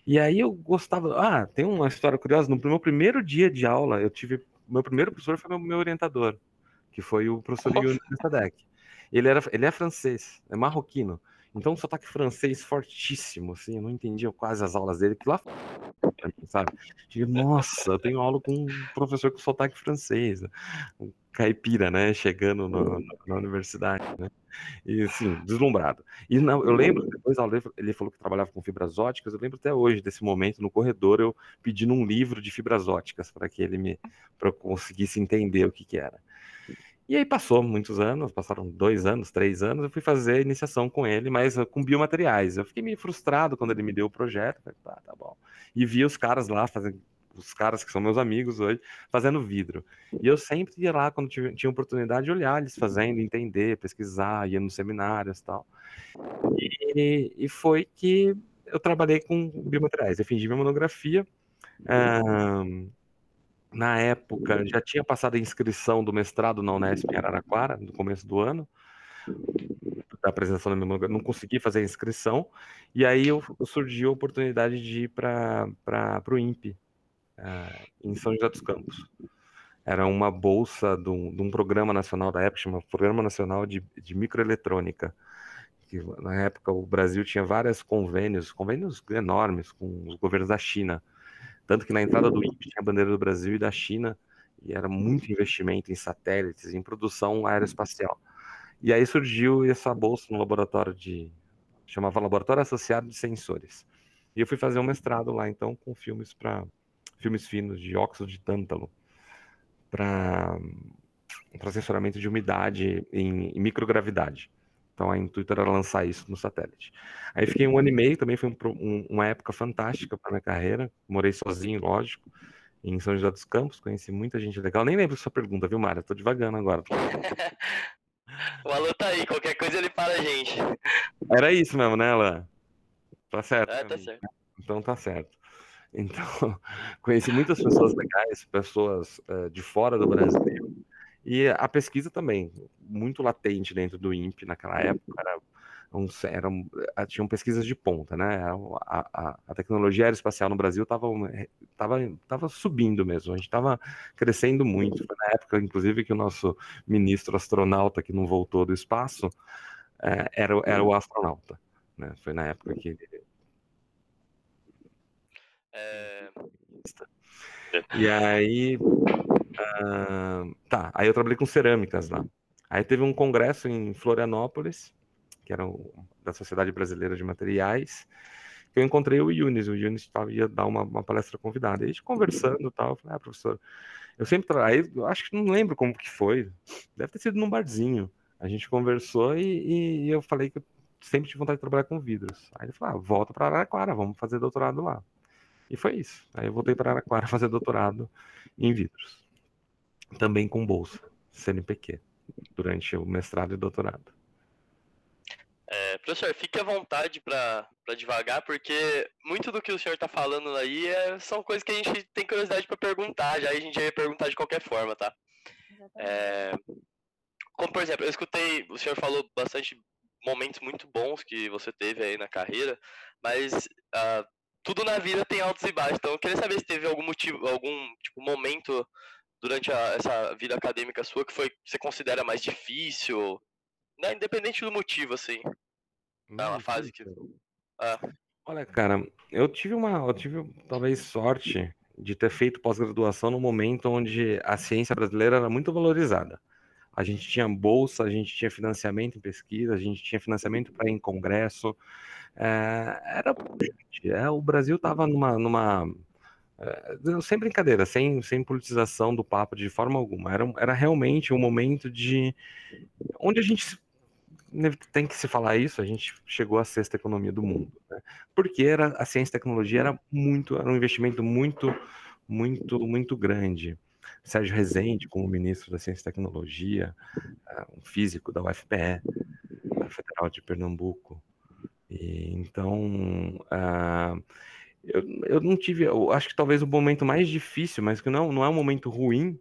E aí eu gostava. Ah, tem uma história curiosa. No meu primeiro dia de aula, eu tive. Meu primeiro professor foi meu, meu orientador, que foi o professor Yuri Sadek. Ele, era, ele é francês, é marroquino. Então, um sotaque francês fortíssimo, assim, eu não entendia quase as aulas dele, que lá sabe? nossa, eu tenho aula com um professor com sotaque francês, um caipira, né, chegando no, na universidade, né? E assim, deslumbrado. E não, eu lembro, depois ele falou que trabalhava com fibras óticas, eu lembro até hoje desse momento no corredor, eu pedindo um livro de fibras óticas para que ele me para eu conseguisse entender o que, que era. E aí passou muitos anos, passaram dois anos, três anos, eu fui fazer iniciação com ele, mas com biomateriais. Eu fiquei meio frustrado quando ele me deu o projeto, falei, tá, tá bom. E vi os caras lá fazendo os caras que são meus amigos hoje, fazendo vidro. E eu sempre ia lá, quando tinha, tinha oportunidade, de olhar eles fazendo, entender, pesquisar, ia nos seminários e tal. E, e foi que eu trabalhei com biomateriais. Defendi minha monografia. Um, na época, já tinha passado a inscrição do mestrado na Unesp em Araraquara, no começo do ano, da apresentação da minha monografia, não consegui fazer a inscrição, e aí eu, surgiu a oportunidade de ir para o INPE, uh, em São José dos Campos. era uma bolsa de um, de um programa nacional da época, chamado Programa Nacional de, de Microeletrônica. Que, na época o Brasil tinha vários convênios, convênios enormes com os governos da China. Tanto que na entrada do INPE tinha a bandeira do Brasil e da China, e era muito investimento em satélites, em produção aeroespacial. E aí surgiu essa bolsa no laboratório de. chamava Laboratório Associado de Sensores. E eu fui fazer um mestrado lá, então, com filmes para filmes finos de óxido de tântalo para sensoramento de umidade em, em, microgravidade. Então, a intuito era lançar isso no satélite. Aí fiquei um ano e meio, também foi um, um, uma época fantástica para minha carreira. Morei sozinho, lógico, em São José dos Campos, conheci muita gente legal. Nem lembro sua pergunta, viu, Mário? Tô devagando agora. o Alan tá aí, qualquer coisa ele para a gente. Era isso mesmo, né, Alan? Tá certo. É, tá certo. Então tá certo. Então, conheci muitas pessoas legais, pessoas uh, de fora do Brasil. E a pesquisa também, muito latente dentro do INPE naquela época, era um, eram, eh, tinham pesquisas de ponta, né? A, a, a tecnologia aeroespacial no Brasil estava tava, tava subindo mesmo, a gente estava crescendo muito. Foi na época, inclusive, que o nosso ministro astronauta, que não voltou do espaço, é, era, era o astronauta. Né? Foi na época que ele é... E aí. Uh, tá, aí eu trabalhei com cerâmicas lá. Aí teve um congresso em Florianópolis, que era o, da Sociedade Brasileira de Materiais, que eu encontrei o Yunis. O Yunis tava, ia dar uma, uma palestra convidada. E a gente conversando e tal, eu falei, ah, professor, eu sempre aí, eu acho que não lembro como que foi. Deve ter sido num barzinho. A gente conversou e, e eu falei que eu sempre tive vontade de trabalhar com vidros. Aí ele falou, ah, volta para Araraquara, vamos fazer doutorado lá. E foi isso. Aí eu voltei para Araquara fazer doutorado em vidros. Também com bolsa, CNPq, durante o mestrado e doutorado. É, professor, fique à vontade para devagar, porque muito do que o senhor está falando aí é, são coisas que a gente tem curiosidade para perguntar, já a gente ia perguntar de qualquer forma, tá? É, como, por exemplo, eu escutei, o senhor falou bastante momentos muito bons que você teve aí na carreira, mas uh, tudo na vida tem altos e baixos. Então eu queria saber se teve algum motivo, algum tipo, momento durante a, essa vida acadêmica sua que foi você considera mais difícil, né? independente do motivo, assim. É uma fase que. Ah. Olha, cara, eu tive uma. Eu tive talvez sorte de ter feito pós-graduação no momento onde a ciência brasileira era muito valorizada. A gente tinha bolsa, a gente tinha financiamento em pesquisa, a gente tinha financiamento para ir em congresso. É, era é, o Brasil estava numa, numa sem brincadeira, sem, sem politização do papo de forma alguma. Era, era realmente um momento de onde a gente tem que se falar isso, a gente chegou à sexta economia do mundo, né? porque era a ciência e tecnologia era muito, era um investimento muito, muito, muito grande. Sérgio Rezende, como ministro da Ciência e Tecnologia, é, um físico da UFPE, da Federal de Pernambuco, e, então, uh, eu, eu não tive, eu acho que talvez o momento mais difícil, mas que não, não é um momento ruim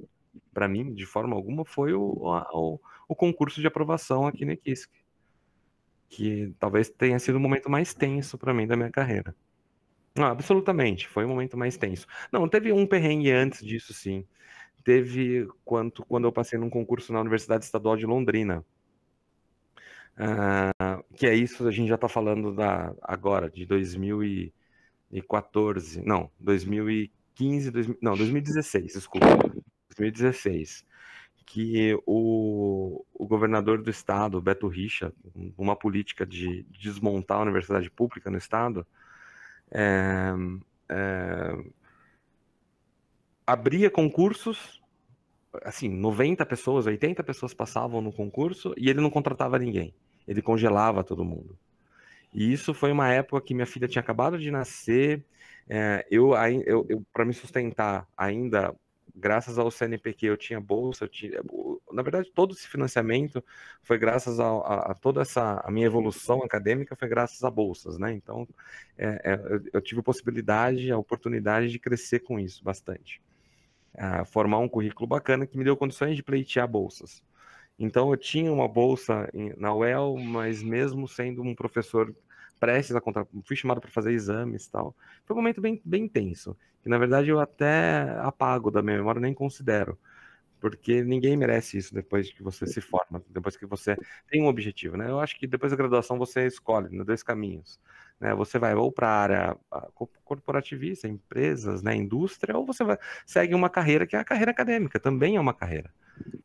para mim, de forma alguma, foi o, o, o, concurso de aprovação aqui na EQUISC, que talvez tenha sido o momento mais tenso para mim da minha carreira. Não, absolutamente, foi o momento mais tenso. Não, teve um perrengue antes disso, sim. Teve quando, quando eu passei num concurso na Universidade Estadual de Londrina, Uh, que é isso, a gente já está falando da, agora, de 2014, não, 2015, 2000, não, 2016, desculpa, 2016, que o, o governador do estado, Beto Richa, uma política de desmontar a universidade pública no estado, é, é, abria concursos, assim, 90 pessoas, 80 pessoas passavam no concurso e ele não contratava ninguém ele congelava todo mundo. E isso foi uma época que minha filha tinha acabado de nascer. É, eu, eu, eu para me sustentar ainda, graças ao CNPq, eu tinha bolsa. Eu tinha, na verdade, todo esse financiamento foi graças a, a, a, toda essa a minha evolução acadêmica foi graças a bolsas, né? Então, é, é, eu, eu, tive a possibilidade, a oportunidade de crescer com isso bastante, formar um currículo bacana que me deu condições de pleitear bolsas. Então eu tinha uma bolsa na UEL, mas mesmo sendo um professor prestes a contratar, fui chamado para fazer exames e tal. Foi um momento bem, bem tenso, que na verdade eu até apago da minha memória, nem considero. porque ninguém merece isso depois que você se forma, depois que você tem um objetivo, né? Eu acho que depois da graduação você escolhe né, dois caminhos, né? Você vai ou para a área corporativista, empresas, né, indústria, ou você vai segue uma carreira que é a carreira acadêmica, também é uma carreira,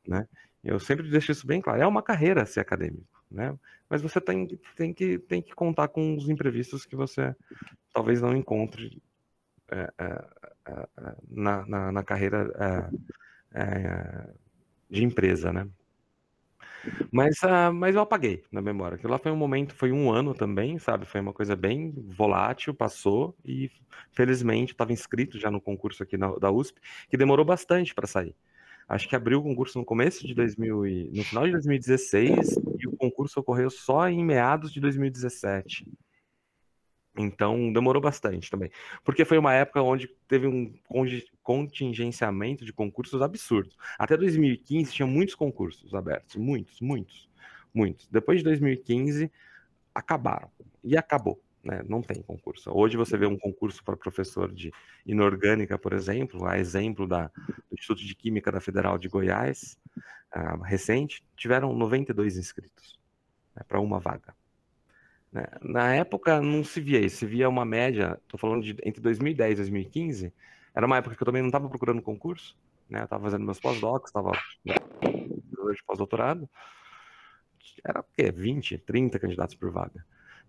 né? Eu sempre deixo isso bem claro, é uma carreira ser acadêmico, né? Mas você tem, tem, que, tem que contar com os imprevistos que você talvez não encontre é, é, é, é na, na, na, carreira é, é, de empresa, né? Mas, uh, mas eu apaguei na memória. Aquilo lá foi um momento, foi um ano também, sabe? Foi uma coisa bem volátil, passou e felizmente estava inscrito já no concurso aqui na, da USP, que demorou bastante para sair. Acho que abriu o concurso no começo de 2000 e, no final de 2016 e o concurso ocorreu só em meados de 2017. Então demorou bastante também. Porque foi uma época onde teve um contingenciamento de concursos absurdo. Até 2015 tinha muitos concursos abertos, muitos, muitos, muitos. Depois de 2015 acabaram e acabou. Né? Não tem concurso. Hoje você vê um concurso para professor de inorgânica, por exemplo, a exemplo da, do Instituto de Química da Federal de Goiás, uh, recente, tiveram 92 inscritos né, para uma vaga. Né? Na época não se via isso, se via uma média, estou falando de entre 2010 e 2015, era uma época que eu também não estava procurando concurso, né? Eu estava fazendo meus pós-docs, estava né, de pós-doutorado. Era o quê? 20, 30 candidatos por vaga.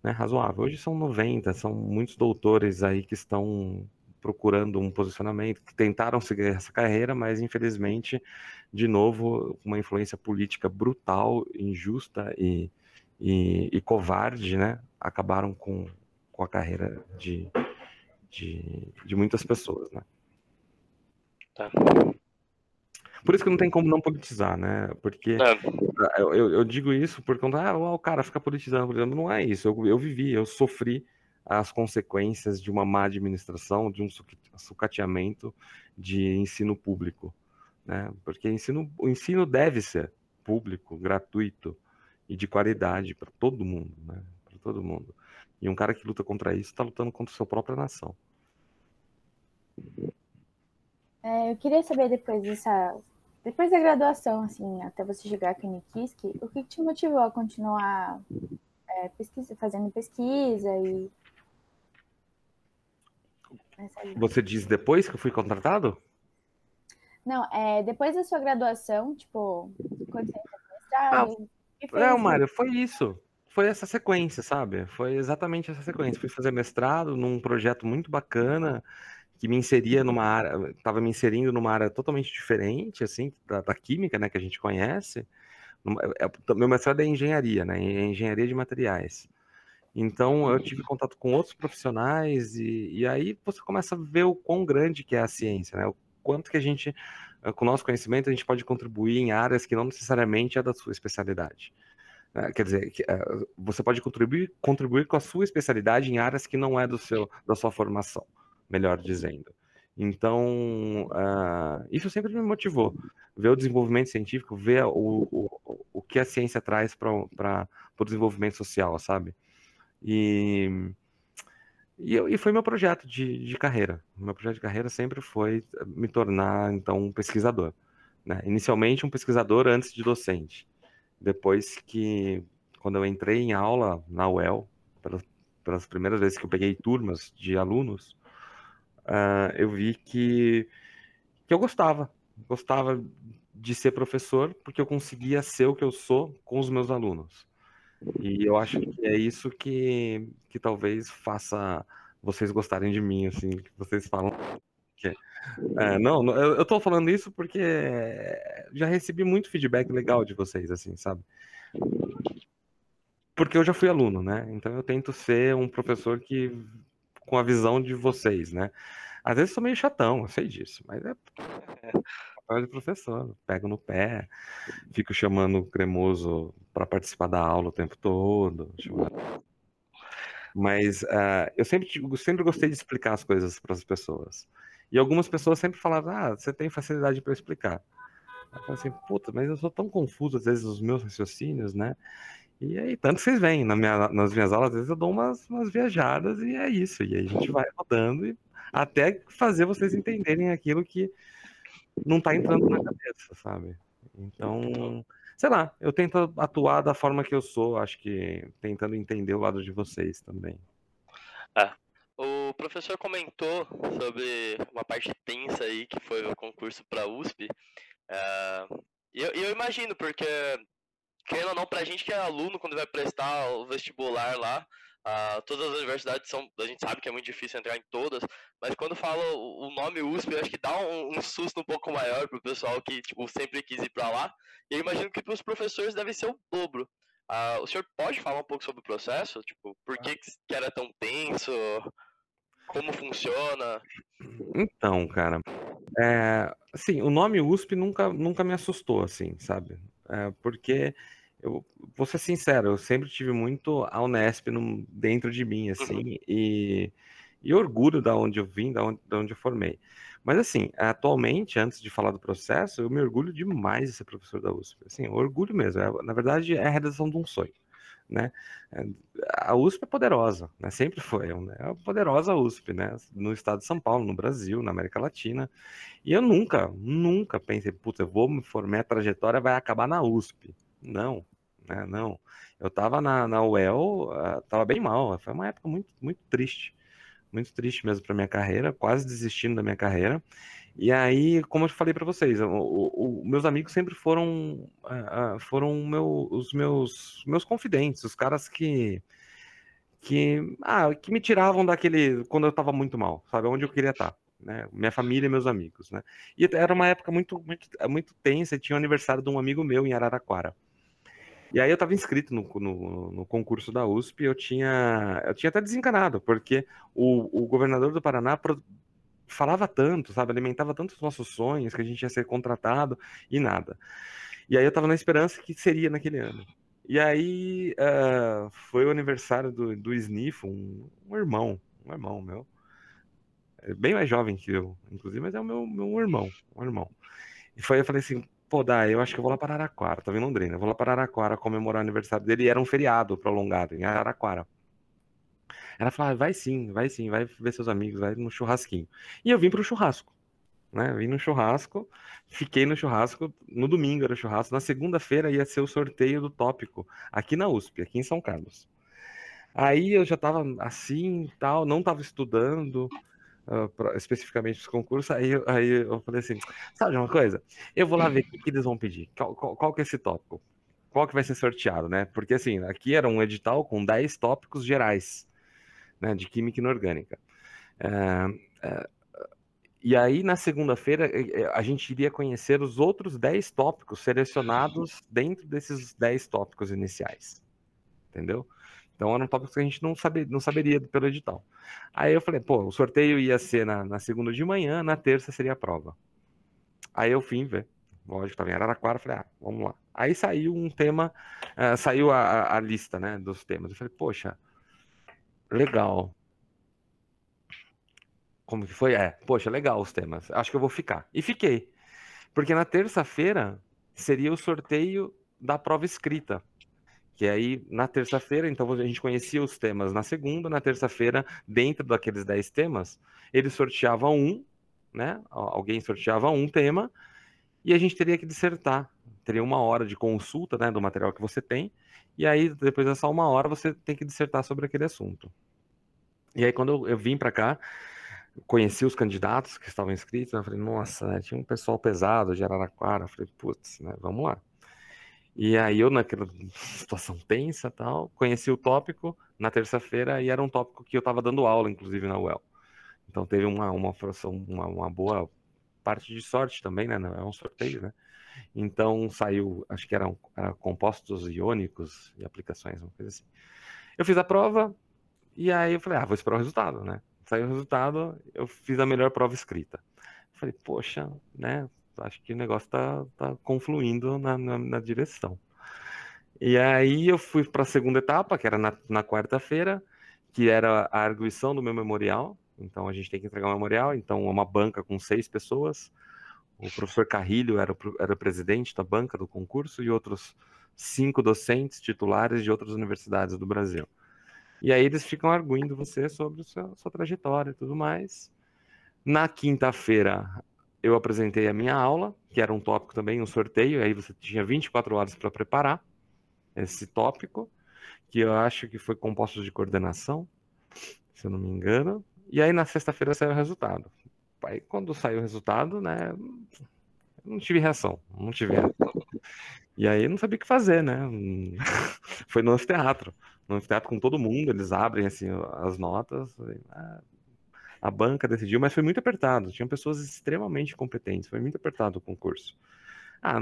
Né? Razoável. Hoje são 90, são muitos doutores aí que estão procurando um posicionamento, que tentaram seguir essa carreira, mas infelizmente, de novo, uma influência política brutal, injusta e e, e covarde, né, acabaram com, com a carreira de, de, de muitas pessoas, né. Tá. Por isso que não tem como não politizar, né? Porque é. eu, eu, digo isso por conta, ah, o cara fica politizando, politizando. Não é isso. Eu, eu vivi, eu sofri as consequências de uma má administração, de um sucateamento de ensino público, né? Porque ensino, o ensino deve ser público, gratuito, e de qualidade para todo mundo, né? Para todo mundo. E um cara que luta contra isso está lutando contra a sua própria nação. É, eu queria saber depois dessa, depois da graduação, assim, até você chegar aqui no o que te motivou a continuar é, pesquisa, fazendo pesquisa e você diz depois que eu fui contratado? Não, é depois da sua graduação, tipo, quando você entra no mestrado, ah, não, Mário, foi isso. Foi essa sequência, sabe? Foi exatamente essa sequência. Fui fazer mestrado num projeto muito bacana que me inseria numa área, estava me inserindo numa área totalmente diferente, assim, da, da química, né, que a gente conhece. É, é, meu mestrado é engenharia, né, é engenharia de materiais. Então eu tive contato com outros profissionais e, e aí você começa a ver o quão grande que é a ciência, né? O quanto que a gente eh, com o nosso conhecimento, a gente pode contribuir em áreas que não necessariamente é da sua especialidade. Eh, quer dizer, eh, você pode contribuir, contribuir com a sua especialidade em áreas que não é do seu, da sua formação, melhor dizendo. Então, uh, isso sempre me motivou. Ver o desenvolvimento científico, ver o, o, o que a ciência traz para o desenvolvimento social, sabe? E e, eu, e foi meu projeto de, de carreira. Meu projeto de carreira sempre foi me tornar, então, um pesquisador. Né? Inicialmente, um pesquisador antes de docente. Depois que, quando eu entrei em aula na UEL, pelas, pelas primeiras vezes que eu peguei turmas de alunos, uh, eu vi que, que eu gostava. Gostava de ser professor, porque eu conseguia ser o que eu sou com os meus alunos. E eu acho que é isso que, que talvez faça vocês gostarem de mim, assim, que vocês falam. Que, é, não, eu, eu tô falando isso porque já recebi muito feedback legal de vocês, assim, sabe? Porque eu já fui aluno, né? Então eu tento ser um professor que com a visão de vocês, né? Às vezes sou meio chatão, eu sei disso, mas é papel de professor. Pego no pé, fico chamando o cremoso para participar da aula o tempo todo. Mas uh, eu sempre, sempre gostei de explicar as coisas para as pessoas. E algumas pessoas sempre falavam, ah, você tem facilidade para explicar. Eu falo assim, puta, mas eu sou tão confuso às vezes os meus raciocínios, né? E aí, tanto vocês veem na minha, nas minhas aulas, às vezes eu dou umas, umas viajadas e é isso. E aí a gente vai rodando e até fazer vocês entenderem aquilo que não tá entrando na cabeça, sabe? Então, sei lá, eu tento atuar da forma que eu sou, acho que tentando entender o lado de vocês também. É. O professor comentou sobre uma parte tensa aí, que foi o concurso para USP. É, eu, eu, imagino, porque, querendo ou não, pra gente que é aluno, quando vai prestar o vestibular lá, Uh, todas as universidades são, a gente sabe que é muito difícil entrar em todas, mas quando fala o nome USP, eu acho que dá um, um susto um pouco maior pro pessoal que tipo, sempre quis ir para lá. E eu imagino que para os professores deve ser o dobro. Uh, o senhor pode falar um pouco sobre o processo? Tipo, por que, que era tão tenso? Como funciona? Então, cara, é, assim, o nome USP nunca, nunca me assustou, assim, sabe? É, porque eu vou ser sincero, eu sempre tive muito a Unesp no, dentro de mim, assim, uhum. e, e orgulho da onde eu vim, da onde, da onde eu formei. Mas, assim, atualmente, antes de falar do processo, eu me orgulho demais de ser professor da USP. Assim, orgulho mesmo. É, na verdade, é a realização de um sonho. Né? A USP é poderosa, né? sempre foi, né? é a poderosa USP, né? no estado de São Paulo, no Brasil, na América Latina, e eu nunca, nunca pensei, puta, eu vou me formar, a trajetória vai acabar na USP, não, né? Não. Eu estava na, na UEL, estava bem mal. Foi uma época muito, muito triste. Muito triste mesmo para minha carreira, quase desistindo da minha carreira. E aí, como eu falei para vocês, o, o, meus amigos sempre foram, uh, foram meu, os meus, meus confidentes, os caras que, que, ah, que me tiravam daquele quando eu estava muito mal, sabe, onde eu queria estar. Tá, né? Minha família e meus amigos, né? E era uma época muito, muito, muito tensa. Tinha o aniversário de um amigo meu em Araraquara. E aí eu estava inscrito no, no, no, concurso da USP, eu tinha, eu tinha até desencanado, porque o, o governador do Paraná pro, falava tanto, sabe, alimentava tanto os nossos sonhos, que a gente ia ser contratado e nada. E aí eu estava na esperança que seria naquele ano. E aí uh, foi o aniversário do, do Sniff, um, um irmão, um irmão meu, é bem mais jovem que eu, inclusive, mas é o meu, meu irmão, um irmão. E foi, eu falei assim, Dá, eu acho que eu vou lá para Araraquara, tava em Londrina. Eu vou lá para Araraquara comemorar o aniversário dele e era um feriado prolongado em Araraquara. Ela falou: ah, vai sim, vai sim, vai ver seus amigos, vai no churrasquinho. E eu vim pro churrasco, né? vim no churrasco, fiquei no churrasco, no domingo era o churrasco, na segunda-feira ia ser o sorteio do tópico, aqui na USP, aqui em São Carlos. Aí eu já tava assim, tal, não tava estudando, uh, pra, especificamente os concursos, aí, aí eu falei assim, sabe uma coisa? Eu vou lá ver o que, que eles vão pedir, qual, qual, qual, que é esse tópico, qual que vai ser sorteado, né? Porque assim, aqui era um edital com 10 tópicos gerais, né, de química inorgânica. Uh, uh, e aí, na segunda-feira, a gente iria conhecer os outros 10 tópicos selecionados dentro desses 10 tópicos iniciais. Entendeu? Então eram tópicos que a gente não, saber, não saberia pelo edital. Aí eu falei, pô, o sorteio ia ser na, na segunda de manhã, na terça seria a prova. Aí eu fui ver. Lógico, estava em Araraquara, falei, ah, vamos lá. Aí saiu um tema, uh, saiu a, a, lista, né, dos temas. Eu falei, poxa, legal. Como que foi? É, poxa, legal os temas. Acho que eu vou ficar. E fiquei. Porque na terça-feira seria o sorteio da prova escrita. Que aí, na terça-feira, então a gente conhecia os temas na segunda, na terça-feira, dentro daqueles 10 temas, eles sorteavam um, né? Alguém sorteava um tema, e a gente teria que dissertar. Teria uma hora de consulta né, do material que você tem, e aí, depois dessa uma hora, você tem que dissertar sobre aquele assunto. E aí, quando eu, eu vim para cá, conheci os candidatos que estavam inscritos, né, eu falei, nossa, né, tinha um pessoal pesado de Araraquara, eu falei, putz, né, vamos lá. E aí eu, naquela situação tensa tal, conheci o tópico na terça-feira e era um tópico que eu estava dando aula, inclusive, na UEL. Então teve uma, uma, uma, uma boa parte de sorte também, né? É um sorteio, né? Então saiu, acho que eram, eram compostos iônicos e aplicações, uma coisa assim. Eu fiz a prova e aí eu falei, ah, vou esperar o resultado, né? Saiu o resultado, eu fiz a melhor prova escrita. Falei, poxa, né? Acho que o negócio tá, tá confluindo na, na, na direção. E aí eu fui para a segunda etapa, que era na, na quarta-feira, que era a arguição do meu memorial. Então a gente tem que entregar um memorial, então é uma banca com seis pessoas. O professor Carrilho era o, era o presidente da banca do concurso e outros cinco docentes titulares de outras universidades do Brasil. E aí eles ficam arguindo você sobre a sua, sua trajetória e tudo mais. Na quinta-feira, eu apresentei a minha aula, que era um tópico também, um sorteio, aí você tinha 24 horas para preparar esse tópico, que eu acho que foi composto de coordenação, se eu não me engano. E aí na sexta-feira saiu o resultado. Aí quando saiu o resultado, né, não tive reação, não tive reação. E aí não sabia o que fazer, né? Foi no anfiteatro. No anfiteatro com todo mundo, eles abrem assim as notas. Ah, a banca decidiu, mas foi muito apertado. Tinham pessoas extremamente competentes, foi muito apertado o concurso. Ah,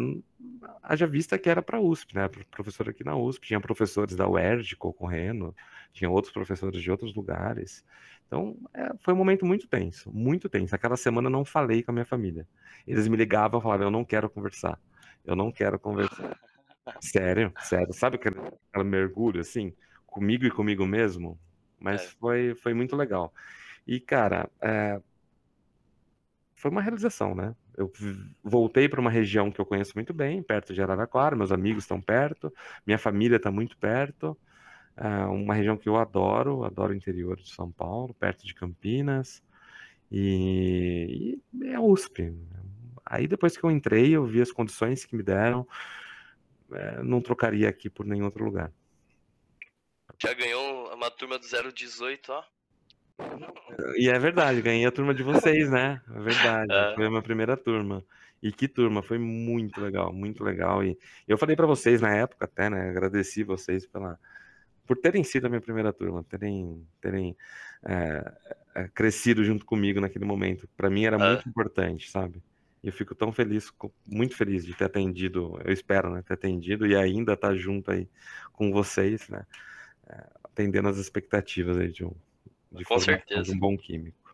haja vista que era para a USP, né? Professor aqui na USP, tinha professores da UERJ concorrendo, tinha outros professores de outros lugares. Então, é, foi um momento muito tenso, muito tenso. Aquela semana eu não falei com a minha família. Eles me ligavam e falavam, eu não quero conversar. Eu não quero conversar. sério, sério. Sabe aquele, aquele mergulho, assim, comigo e comigo mesmo? Mas é. foi, foi muito legal. E, cara, é, foi uma realização, né? Eu voltei para uma região que eu conheço muito bem, perto de Araraquara, meus amigos estão perto, minha família está muito perto, é uma região que eu adoro, adoro o interior de São Paulo, perto de Campinas, e, e é a USP. Aí depois que eu entrei, eu vi as condições que me deram, é, não trocaria aqui por nenhum outro lugar. Já ganhou uma turma do 018, ó. E é verdade, ganhei a turma de vocês, né? É verdade, é. foi a minha primeira turma. E que turma, foi muito legal, muito legal. E eu falei para vocês na época até, né? Agradeci vocês pela, por terem sido a minha primeira turma, terem, terem é, crescido junto comigo naquele momento. Para mim era é. muito importante, sabe? E eu fico tão feliz, muito feliz de ter atendido, eu espero, né? Ter atendido e ainda estar tá junto aí com vocês, né? É, atendendo as expectativas aí de um, de Com certeza. de um bom químico.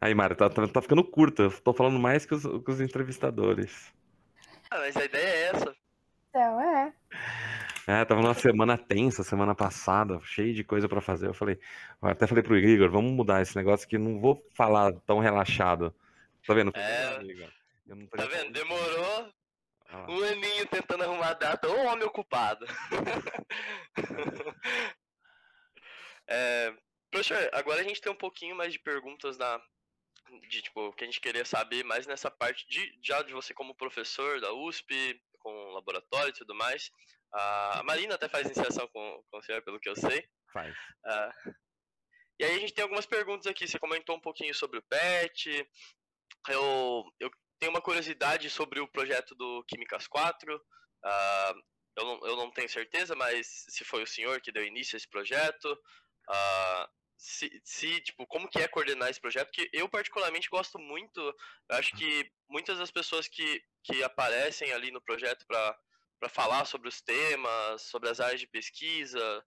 Aí, Mário, tá, tá, tá, ficando curta. tô falando mais que os, que os entrevistadores. Ah, mas a ideia é essa. Então, é. É, tava numa semana tensa, semana passada, cheio de coisa para fazer. Eu falei, eu até falei pro Igor, vamos mudar esse negócio que não vou falar tão relaxado. Tá vendo? É, tá vendo? Demorou ah. um aninho tentando arrumar a data. Ô homem ocupado. é, professor, agora a gente tem um pouquinho mais de perguntas na, de tipo, que a gente queria saber mais nessa parte de já de você como professor da USP, com laboratório e tudo mais. A Marina até faz iniciação com, com o senhor, pelo que eu sei. Faz. Uh, e aí a gente tem algumas perguntas aqui. Você comentou um pouquinho sobre o PET. Eu, eu tenho uma curiosidade sobre o projeto do Químicas 4. Uh, ah, eu, não, eu não tenho certeza, mas se foi o senhor que deu início a esse projeto. Uh, se, se, tipo, como que é coordenar esse projeto, que eu particularmente gosto muito, eu acho que muitas das pessoas que, que aparecem ali no projeto para para falar sobre os temas, sobre as áreas de pesquisa,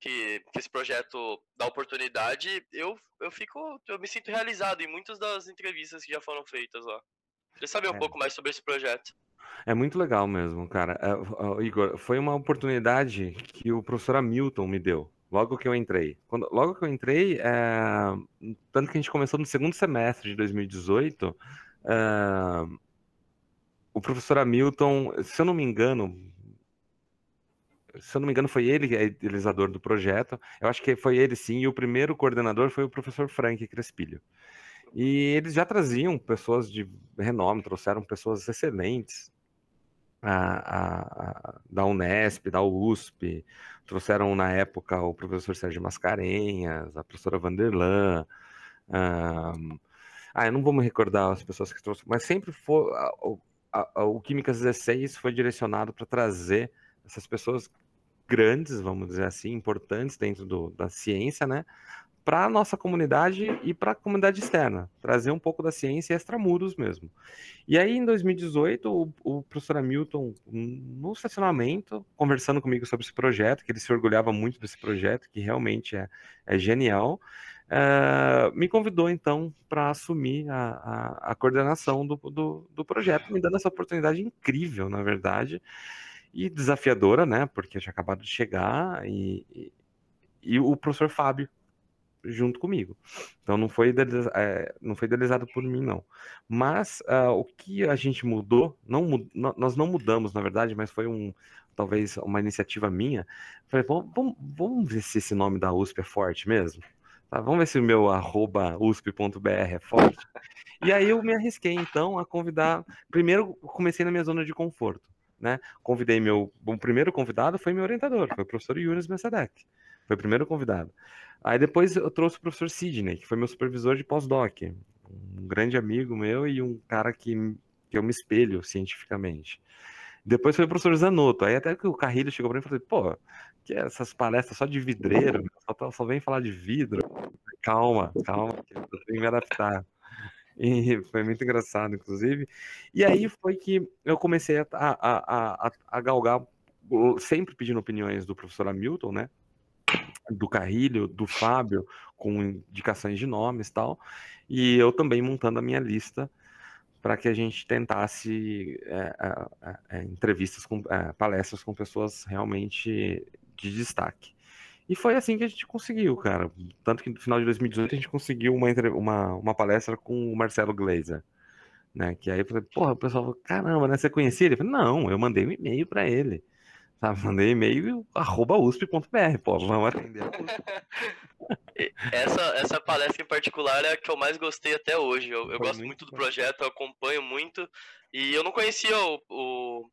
que, que esse projeto dá oportunidade, eu, eu fico, eu me sinto realizado em muitas das entrevistas que já foram feitas lá. Queria saber um é. pouco mais sobre esse projeto. É muito legal mesmo, cara. É, Igor, foi uma oportunidade que o professor Hamilton me deu, logo que eu entrei. Quando, logo que eu entrei, é, tanto que a gente começou no segundo semestre de 2018, é, o professor Hamilton, se eu não me engano, se eu não me engano, foi ele é idealizador do projeto. Eu acho que foi ele sim, e o primeiro coordenador foi o professor Frank Crespilho. E eles já traziam pessoas de renome, trouxeram pessoas excelentes a, a, a, da Unesp, da USP, trouxeram na época o professor Sérgio Mascarenhas, a professora Vanderlan. Um, ah, eu não vou me recordar as pessoas que trouxeram, mas sempre foi a, o Químicas 16 foi direcionado para trazer essas pessoas grandes, vamos dizer assim, importantes dentro do, da ciência, né, para a nossa comunidade e para a comunidade externa, trazer um pouco da ciência extramuros mesmo. E aí, em 2018, o, o professor Hamilton, no estacionamento, conversando comigo sobre esse projeto, que ele se orgulhava muito desse projeto, que realmente é, é genial, uh, me convidou então para assumir a, a, a coordenação do, do, do, projeto, me dando essa oportunidade incrível, na verdade, e desafiadora, né? Porque eu tinha acabado de chegar e, e, e o professor Fábio junto comigo. Então não foi, é, não foi idealizado por mim, não. Mas uh, o que a gente mudou, não, nós não mudamos, na verdade, mas foi um talvez uma iniciativa minha. Falei, vamos, vamos ver se esse nome da USP é forte mesmo. Tá, vamos ver se o meu usp.br é forte. E aí eu me arrisquei, então, a convidar. Primeiro, comecei na minha zona de conforto. Né? Convidei meu. O primeiro convidado foi meu orientador, foi o professor Yunis Messadek. Foi o primeiro convidado. Aí depois eu trouxe o professor Sidney, que foi meu supervisor de pós-doc. Um grande amigo meu e um cara que, que eu me espelho cientificamente. Depois foi o professor Zanotto. Aí até que o Carrilho chegou para mim e falou: pô, que é essas palestras só de vidreiro, só, só vem falar de vidro. Calma, calma, que eu tenho que me adaptar. E foi muito engraçado, inclusive. E aí foi que eu comecei a, a, a, a galgar, sempre pedindo opiniões do professor Hamilton, né? Do Carrilho, do Fábio, com indicações de nomes e tal. E eu também montando a minha lista para que a gente tentasse é, é, é, entrevistas com é, palestras com pessoas realmente de destaque. E foi assim que a gente conseguiu, cara. Tanto que no final de 2018 a gente conseguiu uma, uma, uma palestra com o Marcelo Gleiser. Né? Que aí porra, o pessoal falou, caramba, né? Você conhecia ele? Eu falei, não, eu mandei um e-mail para ele. Sabe? Mandei e-mail arroba usp.br, pô, vamos atender. essa, essa palestra em particular é a que eu mais gostei até hoje. Eu, eu gosto muito do projeto, eu acompanho muito. E eu não conhecia o, o,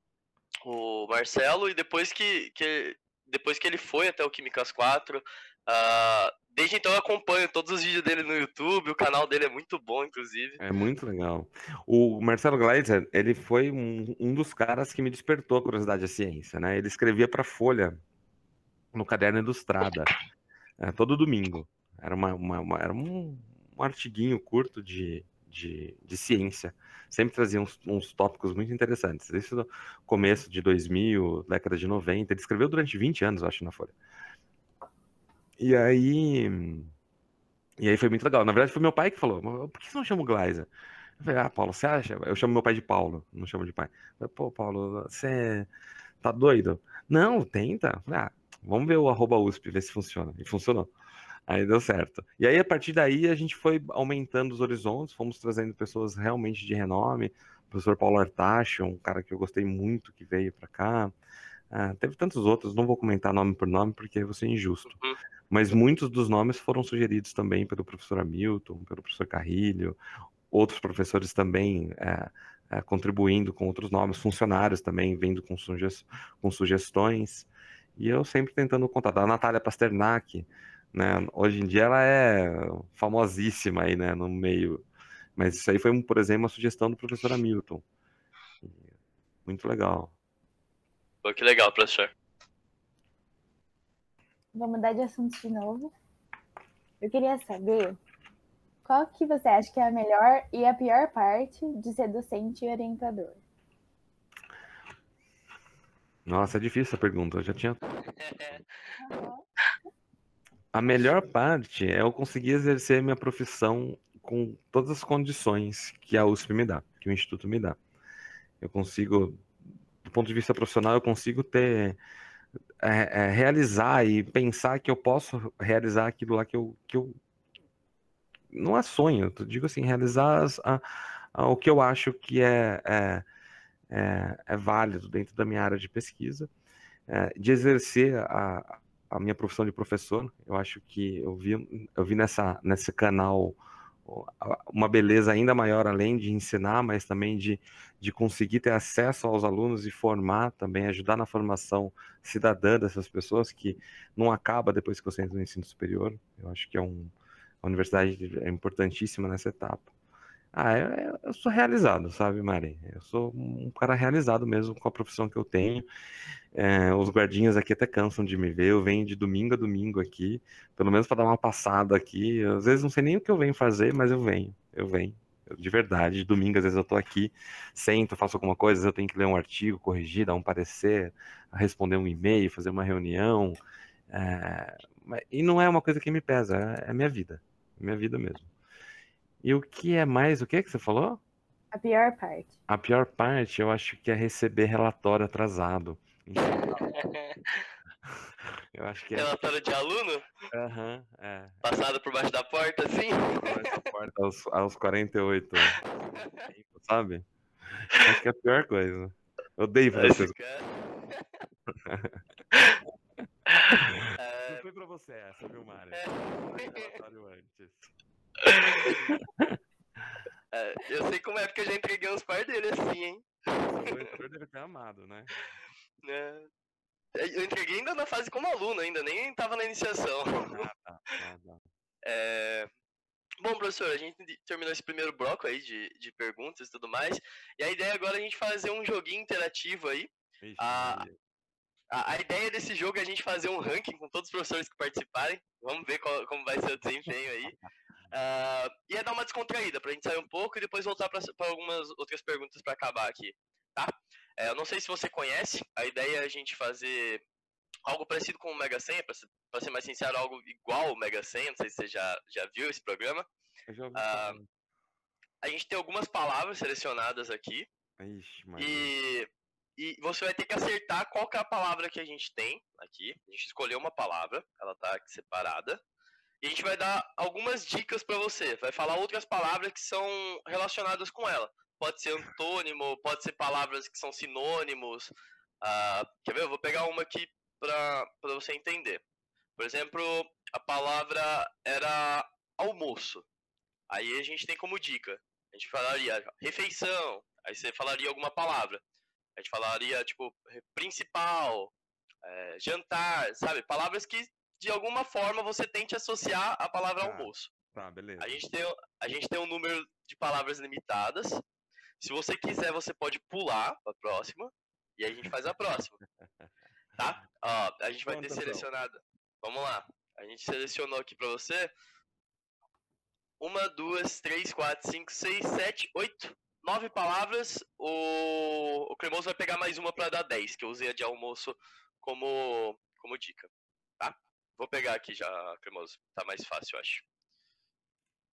o Marcelo, e depois que, que, depois que ele foi até o Químicas 4, uh, desde então eu acompanho todos os vídeos dele no YouTube, o canal dele é muito bom, inclusive. É muito legal. O Marcelo Gleiser, ele foi um, um dos caras que me despertou a curiosidade da ciência, né? Ele escrevia para Folha, no caderno Ilustrada, é, todo domingo. Era, uma, uma, uma era um, um artiguinho curto de, de, de ciência. Sempre trazia uns, uns, tópicos muito interessantes. Isso no começo de 2000, década de 90. Ele escreveu durante 20 anos, acho, na Folha. E aí. E aí foi muito legal. Na verdade, foi meu pai que falou: por que você não chama o Gleiser? Eu falei, ah, Paulo, você acha? Eu chamo meu pai de Paulo, não chamo de pai. Falei, Pô, Paulo, você tá doido? Não, tenta. Falei, ah, vamos ver o arroba USP, ver se funciona. E funcionou. Aí deu certo. E aí, a partir daí, a gente foi aumentando os horizontes, fomos trazendo pessoas realmente de renome. O professor Paulo Artacho, um cara que eu gostei muito, que veio para cá. Ah, teve tantos outros, não vou comentar nome por nome, porque vou ser injusto. Uhum. Mas muitos dos nomes foram sugeridos também pelo professor Hamilton, pelo professor Carrilho, outros professores também é, é, contribuindo com outros nomes, funcionários também vindo com, suge com sugestões. E eu sempre tentando contar. A Natália Pasternak, né? Hoje em dia ela é famosíssima aí, né, no meio. Mas isso aí foi, por exemplo, uma sugestão do professor Hamilton. Muito legal. Pô, que legal, professor. Vou mudar de assunto de novo. Eu queria saber qual que você acha que é a melhor e a pior parte de ser docente e orientador? Nossa, é difícil essa pergunta. Eu já tinha. A melhor parte é eu conseguir exercer minha profissão com todas as condições que a USP me dá, que o Instituto me dá. Eu consigo, do ponto de vista profissional, eu consigo ter é, é, realizar e pensar que eu posso realizar aquilo lá que eu, que eu não é sonho, eu digo assim, realizar a, a, o que eu acho que é, é, é, é válido dentro da minha área de pesquisa, é, de exercer a, a minha profissão de professor. Eu acho que eu vi, eu vi nessa, nesse canal uma beleza ainda maior, além de ensinar, mas também de, de conseguir ter acesso aos alunos e formar também, ajudar na formação cidadã dessas pessoas, que não acaba depois que você entra no ensino superior. Eu acho que é um, a universidade é importantíssima nessa etapa. Ah, eu, eu, sou realizado, sabe, Mari? Eu sou um cara realizado mesmo com a profissão que eu tenho. É, os guardinhas aqui até cansam de me ver. Eu venho de domingo a domingo aqui, pelo menos para dar uma passada aqui. Às vezes não sei nem o que eu venho fazer, mas eu venho, eu venho. De verdade, domingo às vezes eu tô aqui, sento, faço alguma coisa, eu tenho que ler um artigo, corrigir, dar um parecer, responder um e-mail, fazer uma reunião. É, e não é uma coisa que me pesa, é, é minha vida, é minha vida mesmo. E o que é mais, o que é que você falou? A pior parte. A pior parte, eu acho que é receber relatório atrasado. Eu acho que é. Relatório de aluno? Aham, é. Passado por baixo da porta, assim? Essa porta aos, aos 48. Sabe? Acho que é a pior coisa. Eu odeio fazer essas É, foi pra você essa, viu, Mário? É. Antes. é, eu sei como é, porque eu já entreguei uns par dele assim, hein? O leitor deve ter amado, né? É. Eu entreguei ainda na fase como aluno, ainda nem tava na iniciação. Ah, tá. Ah, tá. É, Bom, professor, a gente terminou esse primeiro bloco aí de, de perguntas e tudo mais. E a ideia agora é a gente fazer um joguinho interativo aí. Ixi, Ah, Maria. A, a ideia desse jogo é a gente fazer um ranking com todos os professores que participarem. Vamos ver qual- como vai ser o desempenho aí. Ah, e é dar uma descontraída, pra gente sair um pouco e depois voltar para algumas outras perguntas pra acabar aqui, tá? É, eu não sei se você conhece, a ideia é a gente fazer algo parecido com o Mega Senha, pra ser, pra ser mais sincero, algo igual ao Mega Senha, não sei se você já, já viu esse programa. Eu já ouvi ah. A gente tem algumas palavras selecionadas aqui, Ixi, e, e você vai ter que acertar qual que é a palavra que a gente tem aqui. A gente escolheu uma palavra, ela tá aqui separada. E a gente vai dar algumas dicas para você. Vai falar outras palavras que são relacionadas com ela. Pode ser antônimo, pode ser palavras que são sinônimos. Ah, quer ver? Eu vou pegar uma aqui para você entender. Por exemplo, a palavra era almoço. Aí a gente tem como dica. A gente falaria refeição. Aí você falaria alguma palavra. A gente falaria, tipo, principal, é, jantar, sabe? Palavras que, de alguma forma, você tente associar a palavra Tá. almoço. Tá, beleza. A gente, tem, a gente tem um número de palavras limitadas. Se você quiser, você pode pular a próxima. E aí a gente faz a próxima. Tá? Ó, a gente vai ter são? selecionado. Vamos lá. A gente selecionou aqui para você. Uma, duas, três, quatro, cinco, seis, sete, oito, nove palavras. O, o Cremoso vai pegar mais uma para dar dez, que eu usei a de almoço como, como dica. Tá? Vou pegar aqui já, Cremoso. Tá mais fácil, eu acho.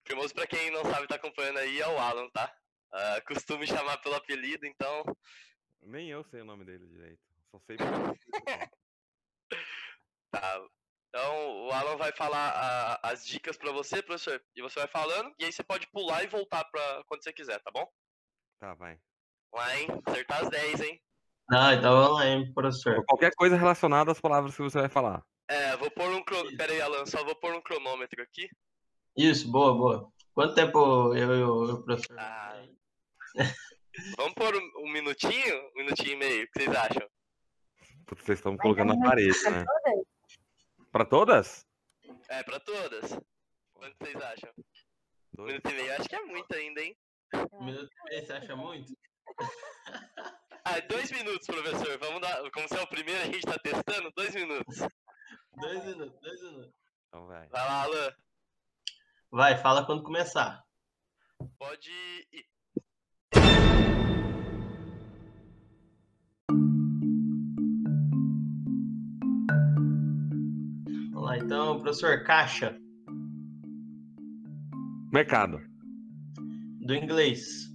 Cremoso, pra quem não sabe, tá acompanhando aí, é o Alan, tá? Ah, costumo chamar pelo apelido, então. Nem eu sei o nome dele direito. Só sei. Tá. Então, o Alan vai falar a- as dicas pra você, professor, e você vai falando, e aí você pode pular e voltar pra quando você quiser, tá bom? tá, vai. Vamos lá, hein? Acertar as 10, hein? Ah, então lá, hein, professor. Qualquer coisa relacionada às palavras que você vai falar. É, vou pôr um cronômetro. Pera aí, Alan, só vou pôr um cronômetro aqui. Isso, boa, boa. Quanto tempo eu e o o professor? Ah. Vamos pôr um, um minutinho? Um minutinho e meio, o que vocês acham? Vocês estão colocando na parede, né? Pra todas? É, pra todas. Quanto vocês acham? Um minuto e meio, acho que é muito ainda, hein? Um minuto e meio, você acha muito? Ah, dois minutos, professor. Vamos dar. Como você é o primeiro, a gente tá testando, dois minutos. Dois minutos, dois minutos. Então vai. Vai lá, Alan. Vai, fala quando começar. Pode ir. Vamos lá, então, professor, caixa, Mercado. do inglês.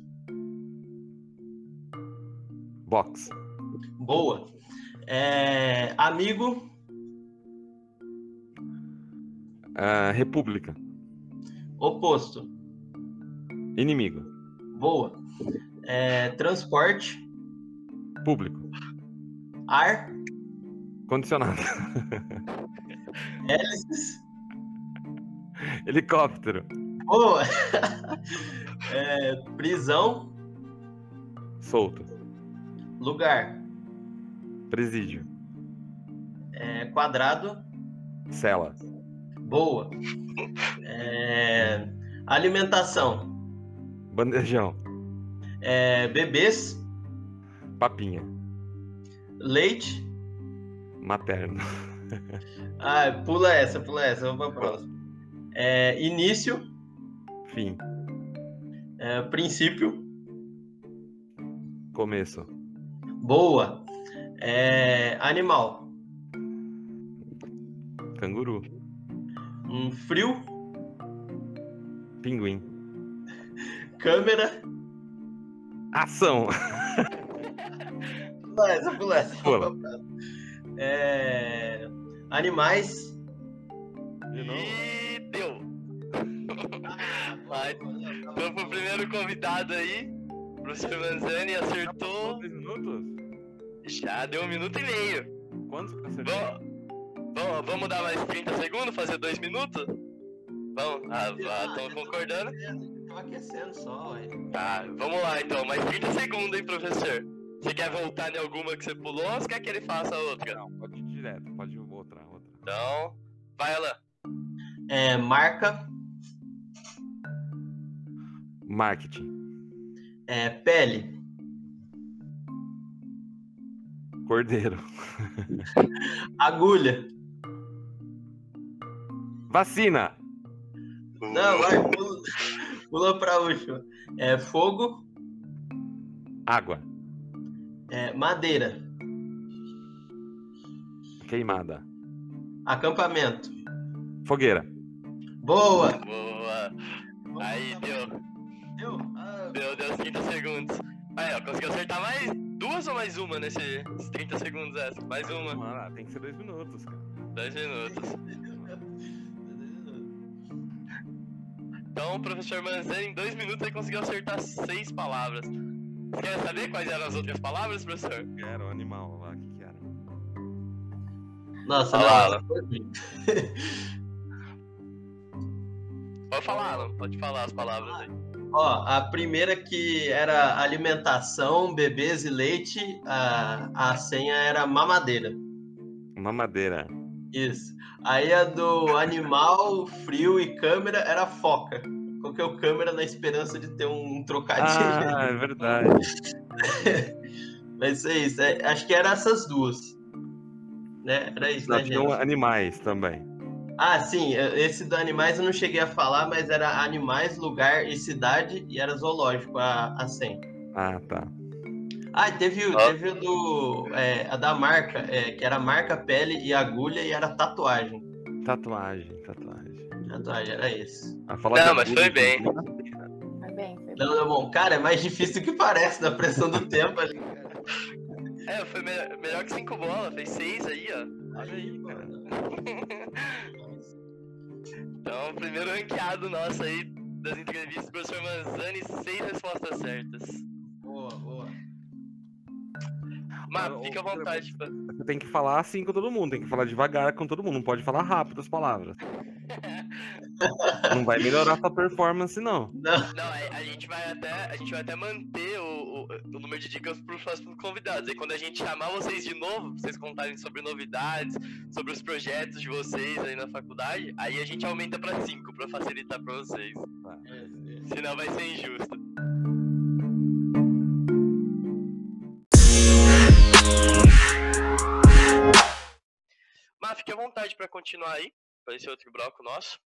Box. Boa. É, amigo, Ah, República. oposto. Inimigo. Boa. É, transporte, Público. ar, Condicionado. hélices. Helicóptero. Boa. É, prisão, Solto. lugar. Presídio. É, quadrado, Cela. boa. É, alimentação, Bandejão. é, bebês, Papinha. leite. Materno. Ah, pula essa, pula essa, vamos pra próxima. É, início, Fim. é, princípio, Começo. boa. É, animal, Canguru. um frio, Pinguim. câmera. Ação. Pula essa, pula essa. Pula. É, Animais. De novo? E deu. Ah, Vai. Então pro primeiro convidado aí, o professor Manzani acertou. Dois minutos? Já deu um minuto e meio. Quantos acertei? Vamos, vamos, vamos dar mais 30 segundos, fazer dois minutos? Vamos, ah, estão concordando? Tô aquecendo só, ué. Tá, vamos lá então, mais 30 segundos, hein, professor? Você quer voltar em alguma que você pulou ou você quer que ele faça outra? Não, pode ir direto, pode ir. Então, vai lá. É, marca. Marketing. É, pele. Cordeiro. Agulha. Vacina. Não, vai, pula, pula pra última. É, fogo. Água. É, madeira. Queimada. Acampamento. Fogueira. Boa! Boa. Aí, deu. Deu? Ah, Deu, deu 30 segundos. Aí, ó, conseguiu acertar mais duas ou mais uma nesses 30 segundos essa? Mais uma. Mano, tem que ser dois minutos, cara. Dois minutos. Então, o professor Manzani, em dois minutos, ele conseguiu acertar seis palavras. Você quer saber quais eram as outras palavras, professor? Era o animal lá, Nossa, Olha não. Pode falar, Alan, pode falar as palavras aí. Ó, a primeira que era alimentação, bebês e leite, a, a senha era mamadeira. Mamadeira. Isso. Aí a do animal, frio e câmera era foca. Coloquei o câmera na esperança de ter um trocadilho. Ah, é verdade. Mas é isso. é- acho que eram essas duas. Né? Era isso, né, gente? animais também. Ah, sim. é- Esse do animais eu não cheguei a falar, mas era animais, lugar e cidade e era zoológico a, a senha. Ah, tá. Ah, teve, o- Ó. teve o do. é, a da marca, é, que era marca, pele e agulha e era tatuagem. Tatuagem, tatuagem. Tatuagem, era isso. Ah, Não, mas agulha, foi bem. Foi bem, foi bem. Não, não, bom. Cara, é mais difícil do que parece na pressão do tempo ali. É, foi me- melhor que cinco bolas, fez seis aí, ó. Olha aí, cara. Então, primeiro ranqueado nosso aí das entrevistas professor Manzani, seis respostas certas. Mas fica à vontade. Você tem que falar assim com todo mundo, tem que falar devagar com todo mundo, não pode falar rápido as palavras. Não vai melhorar sua performance, não. Não, Não, a, a gente vai até, a gente vai até manter o, o, o número de dicas para os próximos convidados. E quando a gente chamar vocês de novo, vocês contarem sobre novidades, sobre os projetos de vocês aí na faculdade, aí a gente aumenta para cinco para facilitar para vocês. Senão vai ser injusto. Fique à vontade para continuar aí, para esse outro bloco nosso.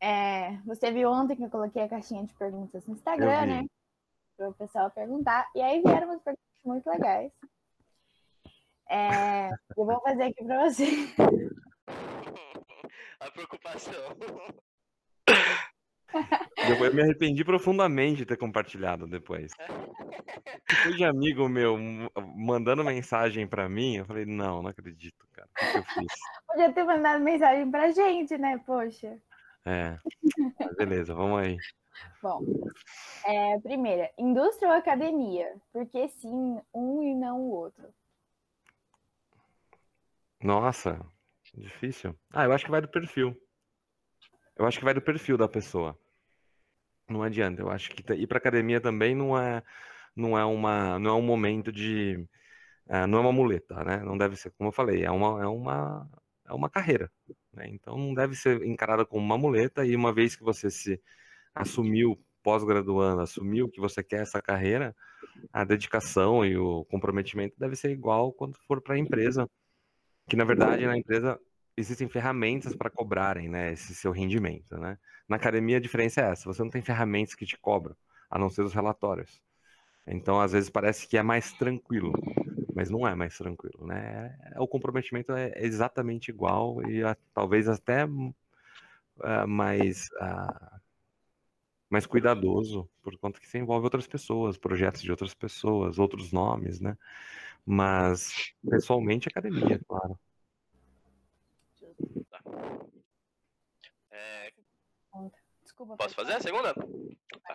É, você viu ontem que eu coloquei a caixinha de perguntas no Instagram, né? Para o pessoal perguntar. E aí vieram umas perguntas muito legais. É, eu vou fazer aqui para você. A preocupação. Eu, eu me arrependi profundamente de ter compartilhado depois. Depois de amigo meu mandando mensagem pra mim, eu falei, não, não acredito, cara. O que, que eu fiz? Podia ter mandado mensagem pra gente, né? Poxa. É. Beleza, vamos aí. Bom, é, primeira, indústria ou academia? Por que sim um e não o outro? Nossa, difícil. Ah, eu acho que vai do perfil. Eu acho que vai do perfil da pessoa. Não adianta. Eu acho que t- ir pra academia também não é, não é uma, não é um momento de, eh, não é uma muleta, né? Não deve ser, como eu falei, é uma, é uma, é uma carreira, né? Então não deve ser encarada como uma muleta e uma vez que você se assumiu pós-graduando, assumiu que você quer essa carreira, a dedicação e o comprometimento deve ser igual quando for para a empresa, que na verdade na empresa existem ferramentas para cobrarem, né, esse seu rendimento, né? Na academia a diferença é essa, você não tem ferramentas que te cobram, a não ser os relatórios. Então às vezes parece que é mais tranquilo, mas não é mais tranquilo, né? É- o comprometimento é exatamente igual e a- talvez até ah, mais ah, mais cuidadoso, por conta que você envolve outras pessoas, projetos de outras pessoas, outros nomes, né? Mas, pessoalmente, academia, claro. Tá. É, Desculpa. posso fazer a segunda? Tá.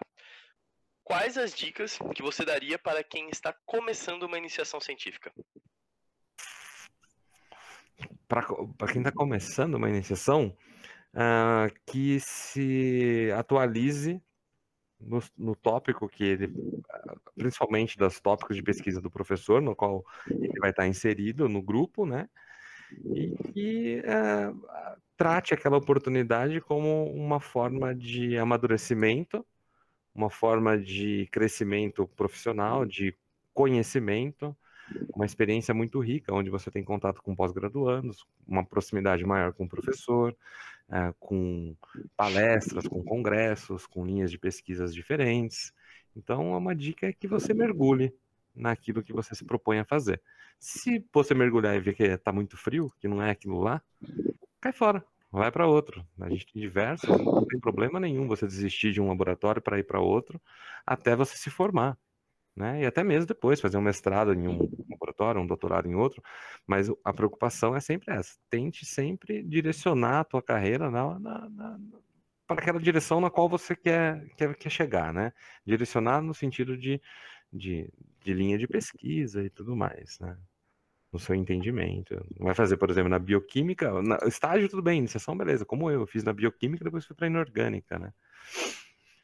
Quais as dicas que você daria para quem está começando uma iniciação científica? Para quem está começando uma iniciação, ah, que se atualize no, no tópico que ele, principalmente dos tópicos de pesquisa do professor, no qual ele vai estar inserido no grupo, né? E que eh, trate aquela oportunidade como uma forma de amadurecimento, uma forma de crescimento profissional, de conhecimento, uma experiência muito rica, onde você tem contato com pós-graduandos, uma proximidade maior com o professor, é, com palestras, com congressos, com linhas de pesquisas diferentes. Então, uma dica é que você mergulhe naquilo que você se propõe a fazer. Se você mergulhar e ver que está muito frio, que não é aquilo lá, cai fora, vai para outro. A gente tem diversos, não tem problema nenhum você desistir de um laboratório para ir para outro, até você se formar né? E até mesmo depois fazer um mestrado em um laboratório, um doutorado em outro, mas a preocupação é sempre essa: tente sempre direcionar a tua carreira na, na, na, para aquela direção na qual você quer, quer, quer chegar, né? Direcionar no sentido de, de, de linha de pesquisa e tudo mais, né? No seu entendimento. Não vai fazer, por exemplo, na bioquímica, na, estágio tudo bem, iniciação beleza, como eu, fiz na bioquímica, depois fui para inorgânica, né?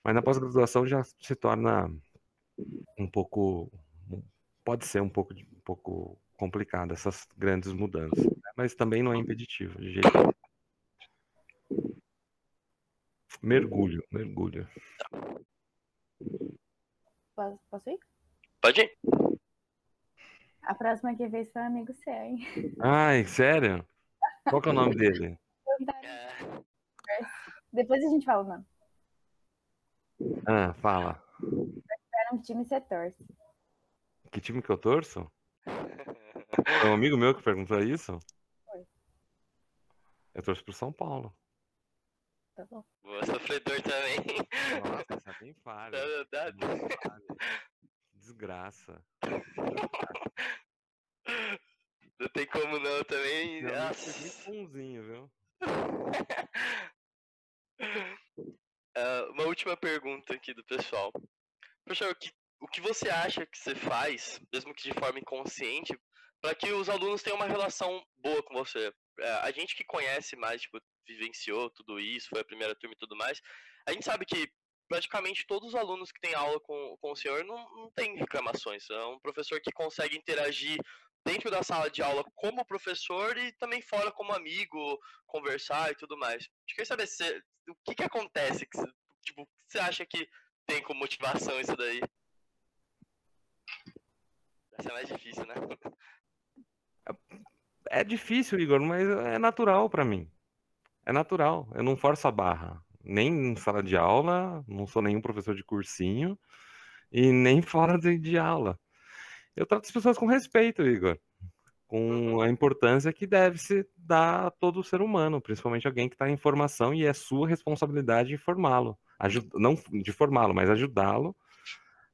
Mas na pós-graduação já se torna um pouco pode ser um pouco um pouco complicado essas grandes mudanças, né? mas também não é impeditivo de jeito nenhum. Mergulho, mergulho. Posso ir? Pode ir. A próxima que fez foi um amigo seu, hein? Ai, sério? Qual que é o nome dele? Depois a gente fala o nome. Ah, fala. Era um time você torce. Que time que eu torço? É um amigo meu que perguntou isso? Foi. Eu torço pro São Paulo. Tá bom. Boa, sofredor também. Nossa, só tem falha. Tá- tá- falha. Desgraça. Não tem como não também. Não, Nossa. muito bonzinho, viu? Ah, uma última pergunta aqui do pessoal. Professor, o que, o que você acha que você faz, mesmo que de forma inconsciente, para que os alunos tenham uma relação boa com você? É, a gente que conhece mais, tipo, vivenciou tudo isso, foi a primeira turma e tudo mais, a gente sabe que praticamente todos os alunos que têm aula com, com o senhor não, não tem reclamações. É um professor que consegue interagir dentro da sala de aula como professor e também fora como amigo, conversar e tudo mais. Eu queria saber se, o que, que acontece, que, tipo, o que você acha que tem como motivação isso daí? Essa é mais difícil, né? É difícil, Igor, mas é natural pra mim. É natural. Eu não forço a barra. Nem em sala de aula, não sou nenhum professor de cursinho e nem fora de, de aula. Eu trato as pessoas com respeito, Igor. Com a importância que deve se dar a todo ser humano, principalmente alguém que está em formação e é sua responsabilidade de formá-lo. Aju- Não de formá-lo, mas ajudá-lo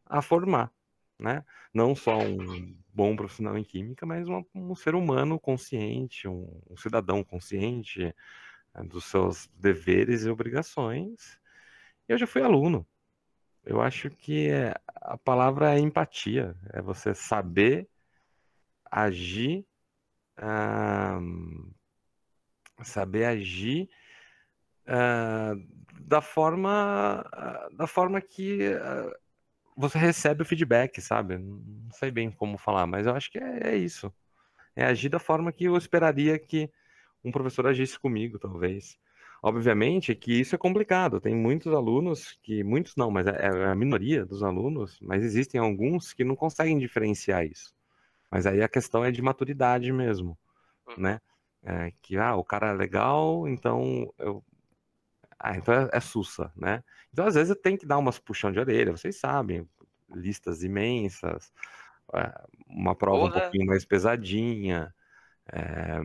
a formar, né? Não só um bom profissional em química, mas uma- um ser humano consciente, um, um cidadão consciente dos seus deveres e obrigações. Eu já fui aluno. Eu acho que é- a palavra é empatia, é você saber agir, ah, saber agir ah, da forma, da forma que ah, você recebe o feedback, sabe? Não sei bem como falar, mas eu acho que é, é isso. É agir da forma que eu esperaria que um professor agisse comigo, talvez. Obviamente que isso é complicado. Tem muitos alunos que, muitos não, mas é é a minoria dos alunos, mas existem alguns que não conseguem diferenciar isso. Mas aí a questão é de maturidade mesmo, né? É, que, ah, o cara é legal, então eu. Ah, então é, é sussa, né? Então às vezes tem que dar umas puxão de orelha, vocês sabem, listas imensas, é, uma prova um Porra. pouquinho mais pesadinha. é,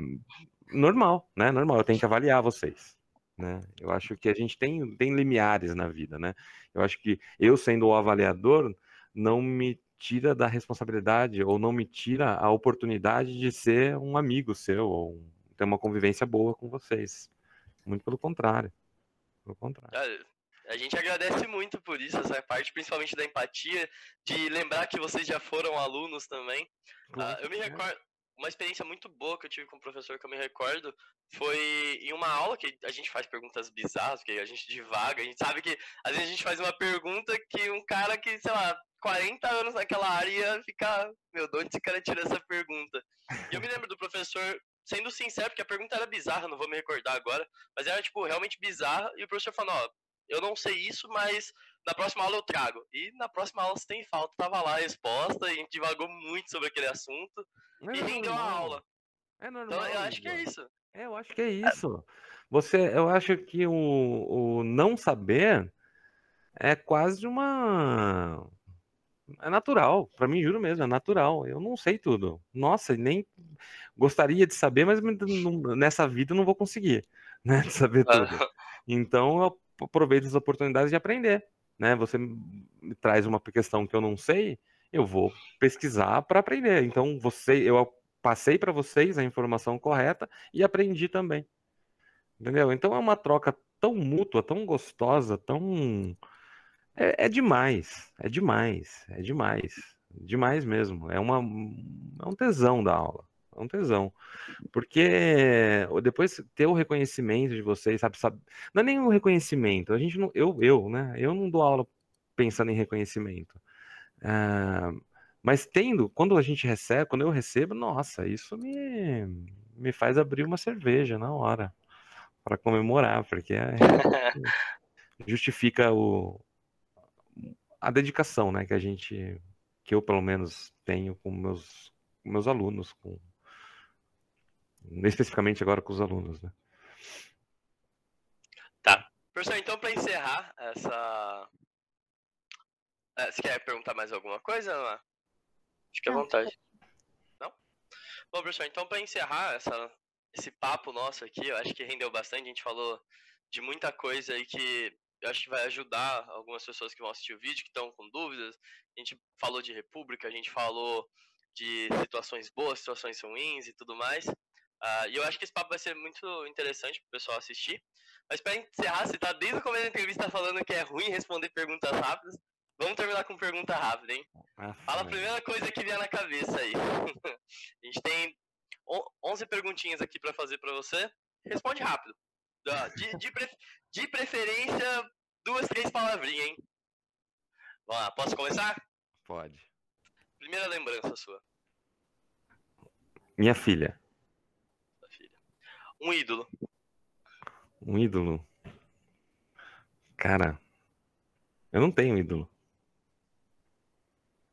normal, né? Normal, eu tenho que avaliar vocês. Né? Eu acho que a gente tem, tem limiares na vida, né? Eu acho que eu sendo o avaliador não me tira da responsabilidade ou não me tira a oportunidade de ser um amigo seu ou ter uma convivência boa com vocês. Muito pelo contrário. Pelo contrário. A gente agradece muito por isso, essa parte, principalmente da empatia, de lembrar que vocês já foram alunos também. Uh, eu me recordo, uma experiência muito boa que eu tive com o professor que eu me recordo foi em uma aula que a gente faz perguntas bizarras, que a gente divaga, a gente sabe que às vezes a gente faz uma pergunta que um cara que, sei lá, 40 anos naquela área ia ficar, meu, de onde esse cara tira essa pergunta? E eu me lembro do professor sendo sincero, porque a pergunta era bizarra, não vou me recordar agora, mas era, tipo, realmente bizarra, e o professor falou, ó, eu não sei isso, mas na próxima aula eu trago. E na próxima aula, se tem falta, tava lá a resposta, e a gente divagou muito sobre aquele assunto é e rendeu a aula. É normal. Então eu acho que é isso. É, eu acho que é isso. Você, eu acho que o, o não saber é quase uma. É natural, para mim, juro mesmo, é natural. Eu não sei tudo. Nossa, nem gostaria de saber, mas nessa vida eu não vou conseguir, né, de saber tudo. Então eu aproveito as oportunidades de aprender, né? Você me traz uma questão que eu não sei, eu vou pesquisar para aprender. Então você, eu passei para vocês a informação correta e aprendi também. Entendeu? Então é uma troca tão mútua, tão gostosa, tão é, é demais, é demais, é demais, demais mesmo. É uma é um tesão da aula. É um tesão. Porque depois ter o reconhecimento de vocês, sabe, sabe, não é nem o reconhecimento. A gente não, eu, eu, né? Eu não dou aula pensando em reconhecimento. Uh, mas tendo, quando a gente recebe, quando eu recebo, nossa, isso me, me faz abrir uma cerveja na hora para comemorar, porque é, justifica o, a dedicação, né, que a gente, que eu pelo menos tenho com meus, com meus alunos, com especificamente agora com os alunos, né? Tá. Professor, então para encerrar essa. É, você quer perguntar mais alguma coisa, Ana? Fique à vontade. Não? Bom, professor, então para encerrar essa, esse papo nosso aqui, eu acho que rendeu bastante. A gente falou de muita coisa aí que eu acho que vai ajudar algumas pessoas que vão assistir o vídeo, que estão com dúvidas. A gente falou de república, a gente falou de situações boas, situações ruins e tudo mais. Uh, e eu acho que esse papo vai ser muito interessante pro pessoal assistir. Mas para encerrar, você tá desde o começo da entrevista falando que é ruim responder perguntas rápidas. Vamos terminar com pergunta rápida, hein? Ah, Fala a primeira coisa que vier na cabeça aí. a gente tem 11 perguntinhas aqui para fazer para você. Responde rápido. De, de, de, preferência, duas, três palavrinhas, hein? Vamos lá, posso começar? Pode. Primeira lembrança sua. Minha filha. Um ídolo. Um ídolo. Cara, eu não tenho ídolo.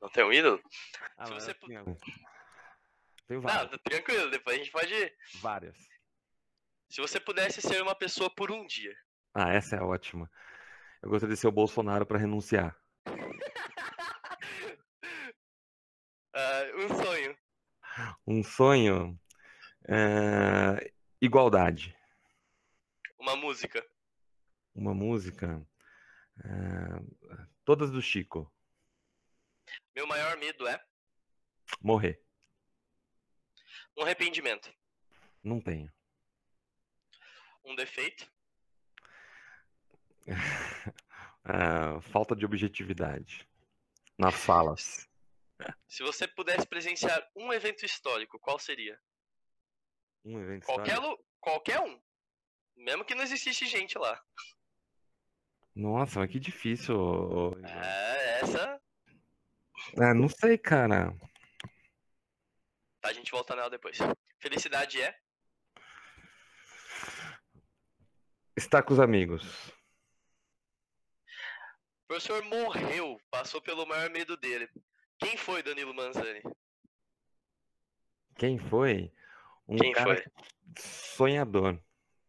Não tem um ídolo? Ah, Se você... Tenho... tenho vários. Não, tranquilo, depois a gente pode. Várias. Se você pudesse ser uma pessoa por um dia. Ah, essa é ótima. Eu gostaria de ser o Bolsonaro para renunciar. uh, um sonho. Um sonho. Uh, Igualdade. Uma música. Uma música. Uh, todas do Chico. Meu maior medo é? Morrer. Um arrependimento. Não tenho. Um defeito? uh, falta de objetividade nas falas. Se você pudesse presenciar um evento histórico, qual seria? Um evento qualquer, qualquer um. Mesmo que não existisse gente lá. Nossa, mas que difícil. É, essa. Ah, não sei, cara. Tá, a gente volta nela depois. Felicidade é? Estar com os amigos. O professor morreu, passou pelo maior medo dele. Quem foi Danilo Manzani? Quem foi? Um Quem cara foi? sonhador,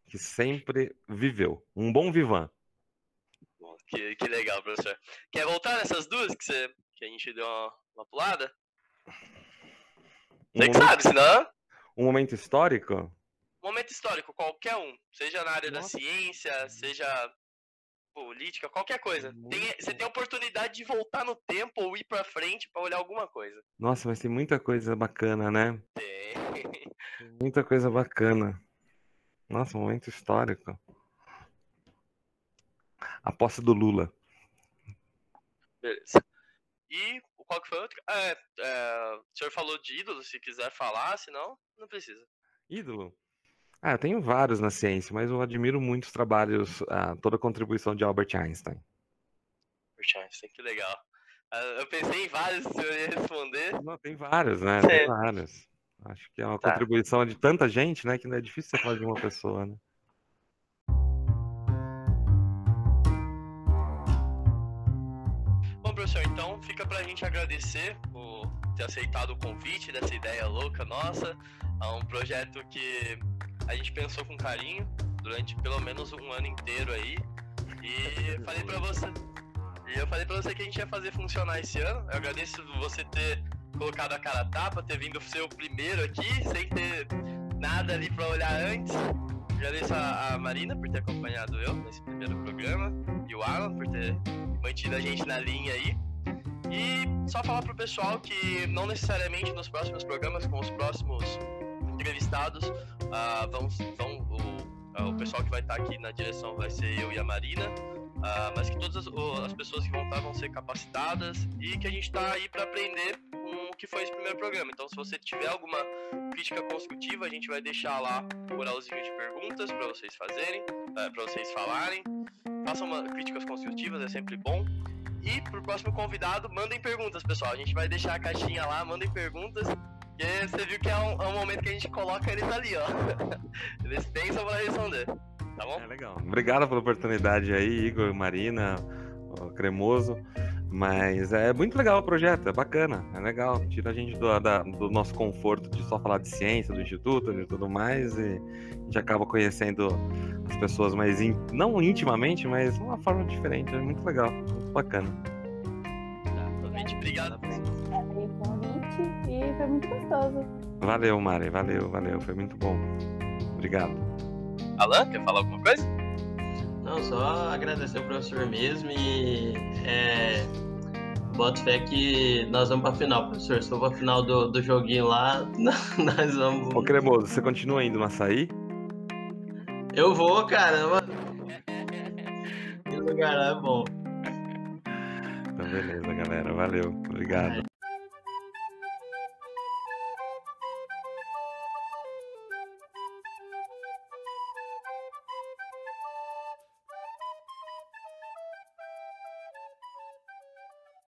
que sempre viveu. Um bom vivan. Que, que legal, professor. Quer voltar nessas duas que, você, que a gente deu uma, uma pulada? Um você que sabe, senão. Um momento histórico? Momento histórico, qualquer um. Seja na área Nossa. da ciência, seja política, qualquer coisa. Tem, você tem a oportunidade de voltar no tempo ou ir pra frente para olhar alguma coisa. Nossa, mas tem muita coisa bacana, né? Tem. Muita coisa bacana. Nossa, momento histórico. A posse do Lula. Beleza. E qual que foi o outro? É, é, o senhor falou de ídolo, se quiser falar, senão não precisa. Ídolo? Ah, eu tenho vários na ciência, mas eu admiro muito os trabalhos, ah, toda a contribuição de Albert Einstein. Albert Einstein, que legal. Ah, eu pensei em vários, se eu ia responder. Não, tem vários, né? Tem Sim. vários. Acho que é uma Tá. contribuição de tanta gente, né? Que não é difícil você falar de uma pessoa, né? Bom, professor, então fica pra gente agradecer por ter aceitado o convite dessa ideia louca nossa. É um projeto que a gente pensou com carinho durante pelo menos um ano inteiro aí. E falei pra você. E eu falei pra você que a gente ia fazer funcionar esse ano. Eu agradeço você ter colocado a cara a tapa, ter vindo ser o primeiro aqui, sem ter nada ali pra olhar antes. Agradeço a, a Marina por ter acompanhado eu nesse primeiro programa e o Alan por ter mantido a gente na linha aí. E só falar pro pessoal que não necessariamente nos próximos programas, com os próximos entrevistados, ah, vão, vão o, ah, o pessoal que vai estar aqui na direção vai ser eu e a Marina, ah, mas que todas as, as pessoas que vão estar vão ser capacitadas e que a gente está aí para aprender com o que foi esse primeiro programa. Então, se você tiver alguma crítica construtiva, a gente vai deixar lá o muralzinho de perguntas para vocês fazerem, para vocês falarem. Façam uma, críticas construtivas, é sempre bom. E pro próximo convidado, mandem perguntas, pessoal. A gente vai deixar a caixinha lá, mandem perguntas. Porque você viu que é um, é um momento que a gente coloca eles ali, ó. Eles pensam pra responder. Tá bom? É legal. Obrigado pela oportunidade aí, Igor, Marina, o Cremoso. Mas é muito legal o projeto, é bacana, é legal. Tira a gente do, da- do nosso conforto de só falar de ciência, do instituto e tudo mais. E a gente acaba conhecendo as pessoas mais, in- não intimamente, mas de uma forma diferente. É muito legal, muito bacana. Tá, gente, obrigado. E foi muito gostoso. Valeu, Mari, valeu, valeu, foi muito bom. Obrigado. Alan, quer falar alguma coisa? Não, só agradecer o professor mesmo e é, boto fé que nós vamos pra final, professor. Se for pra final do, do joguinho lá, nós vamos. Ô, Cremoso, você continua indo no açaí? Eu vou, caramba. Que lugar lá é bom. Então, beleza, galera, valeu, obrigado.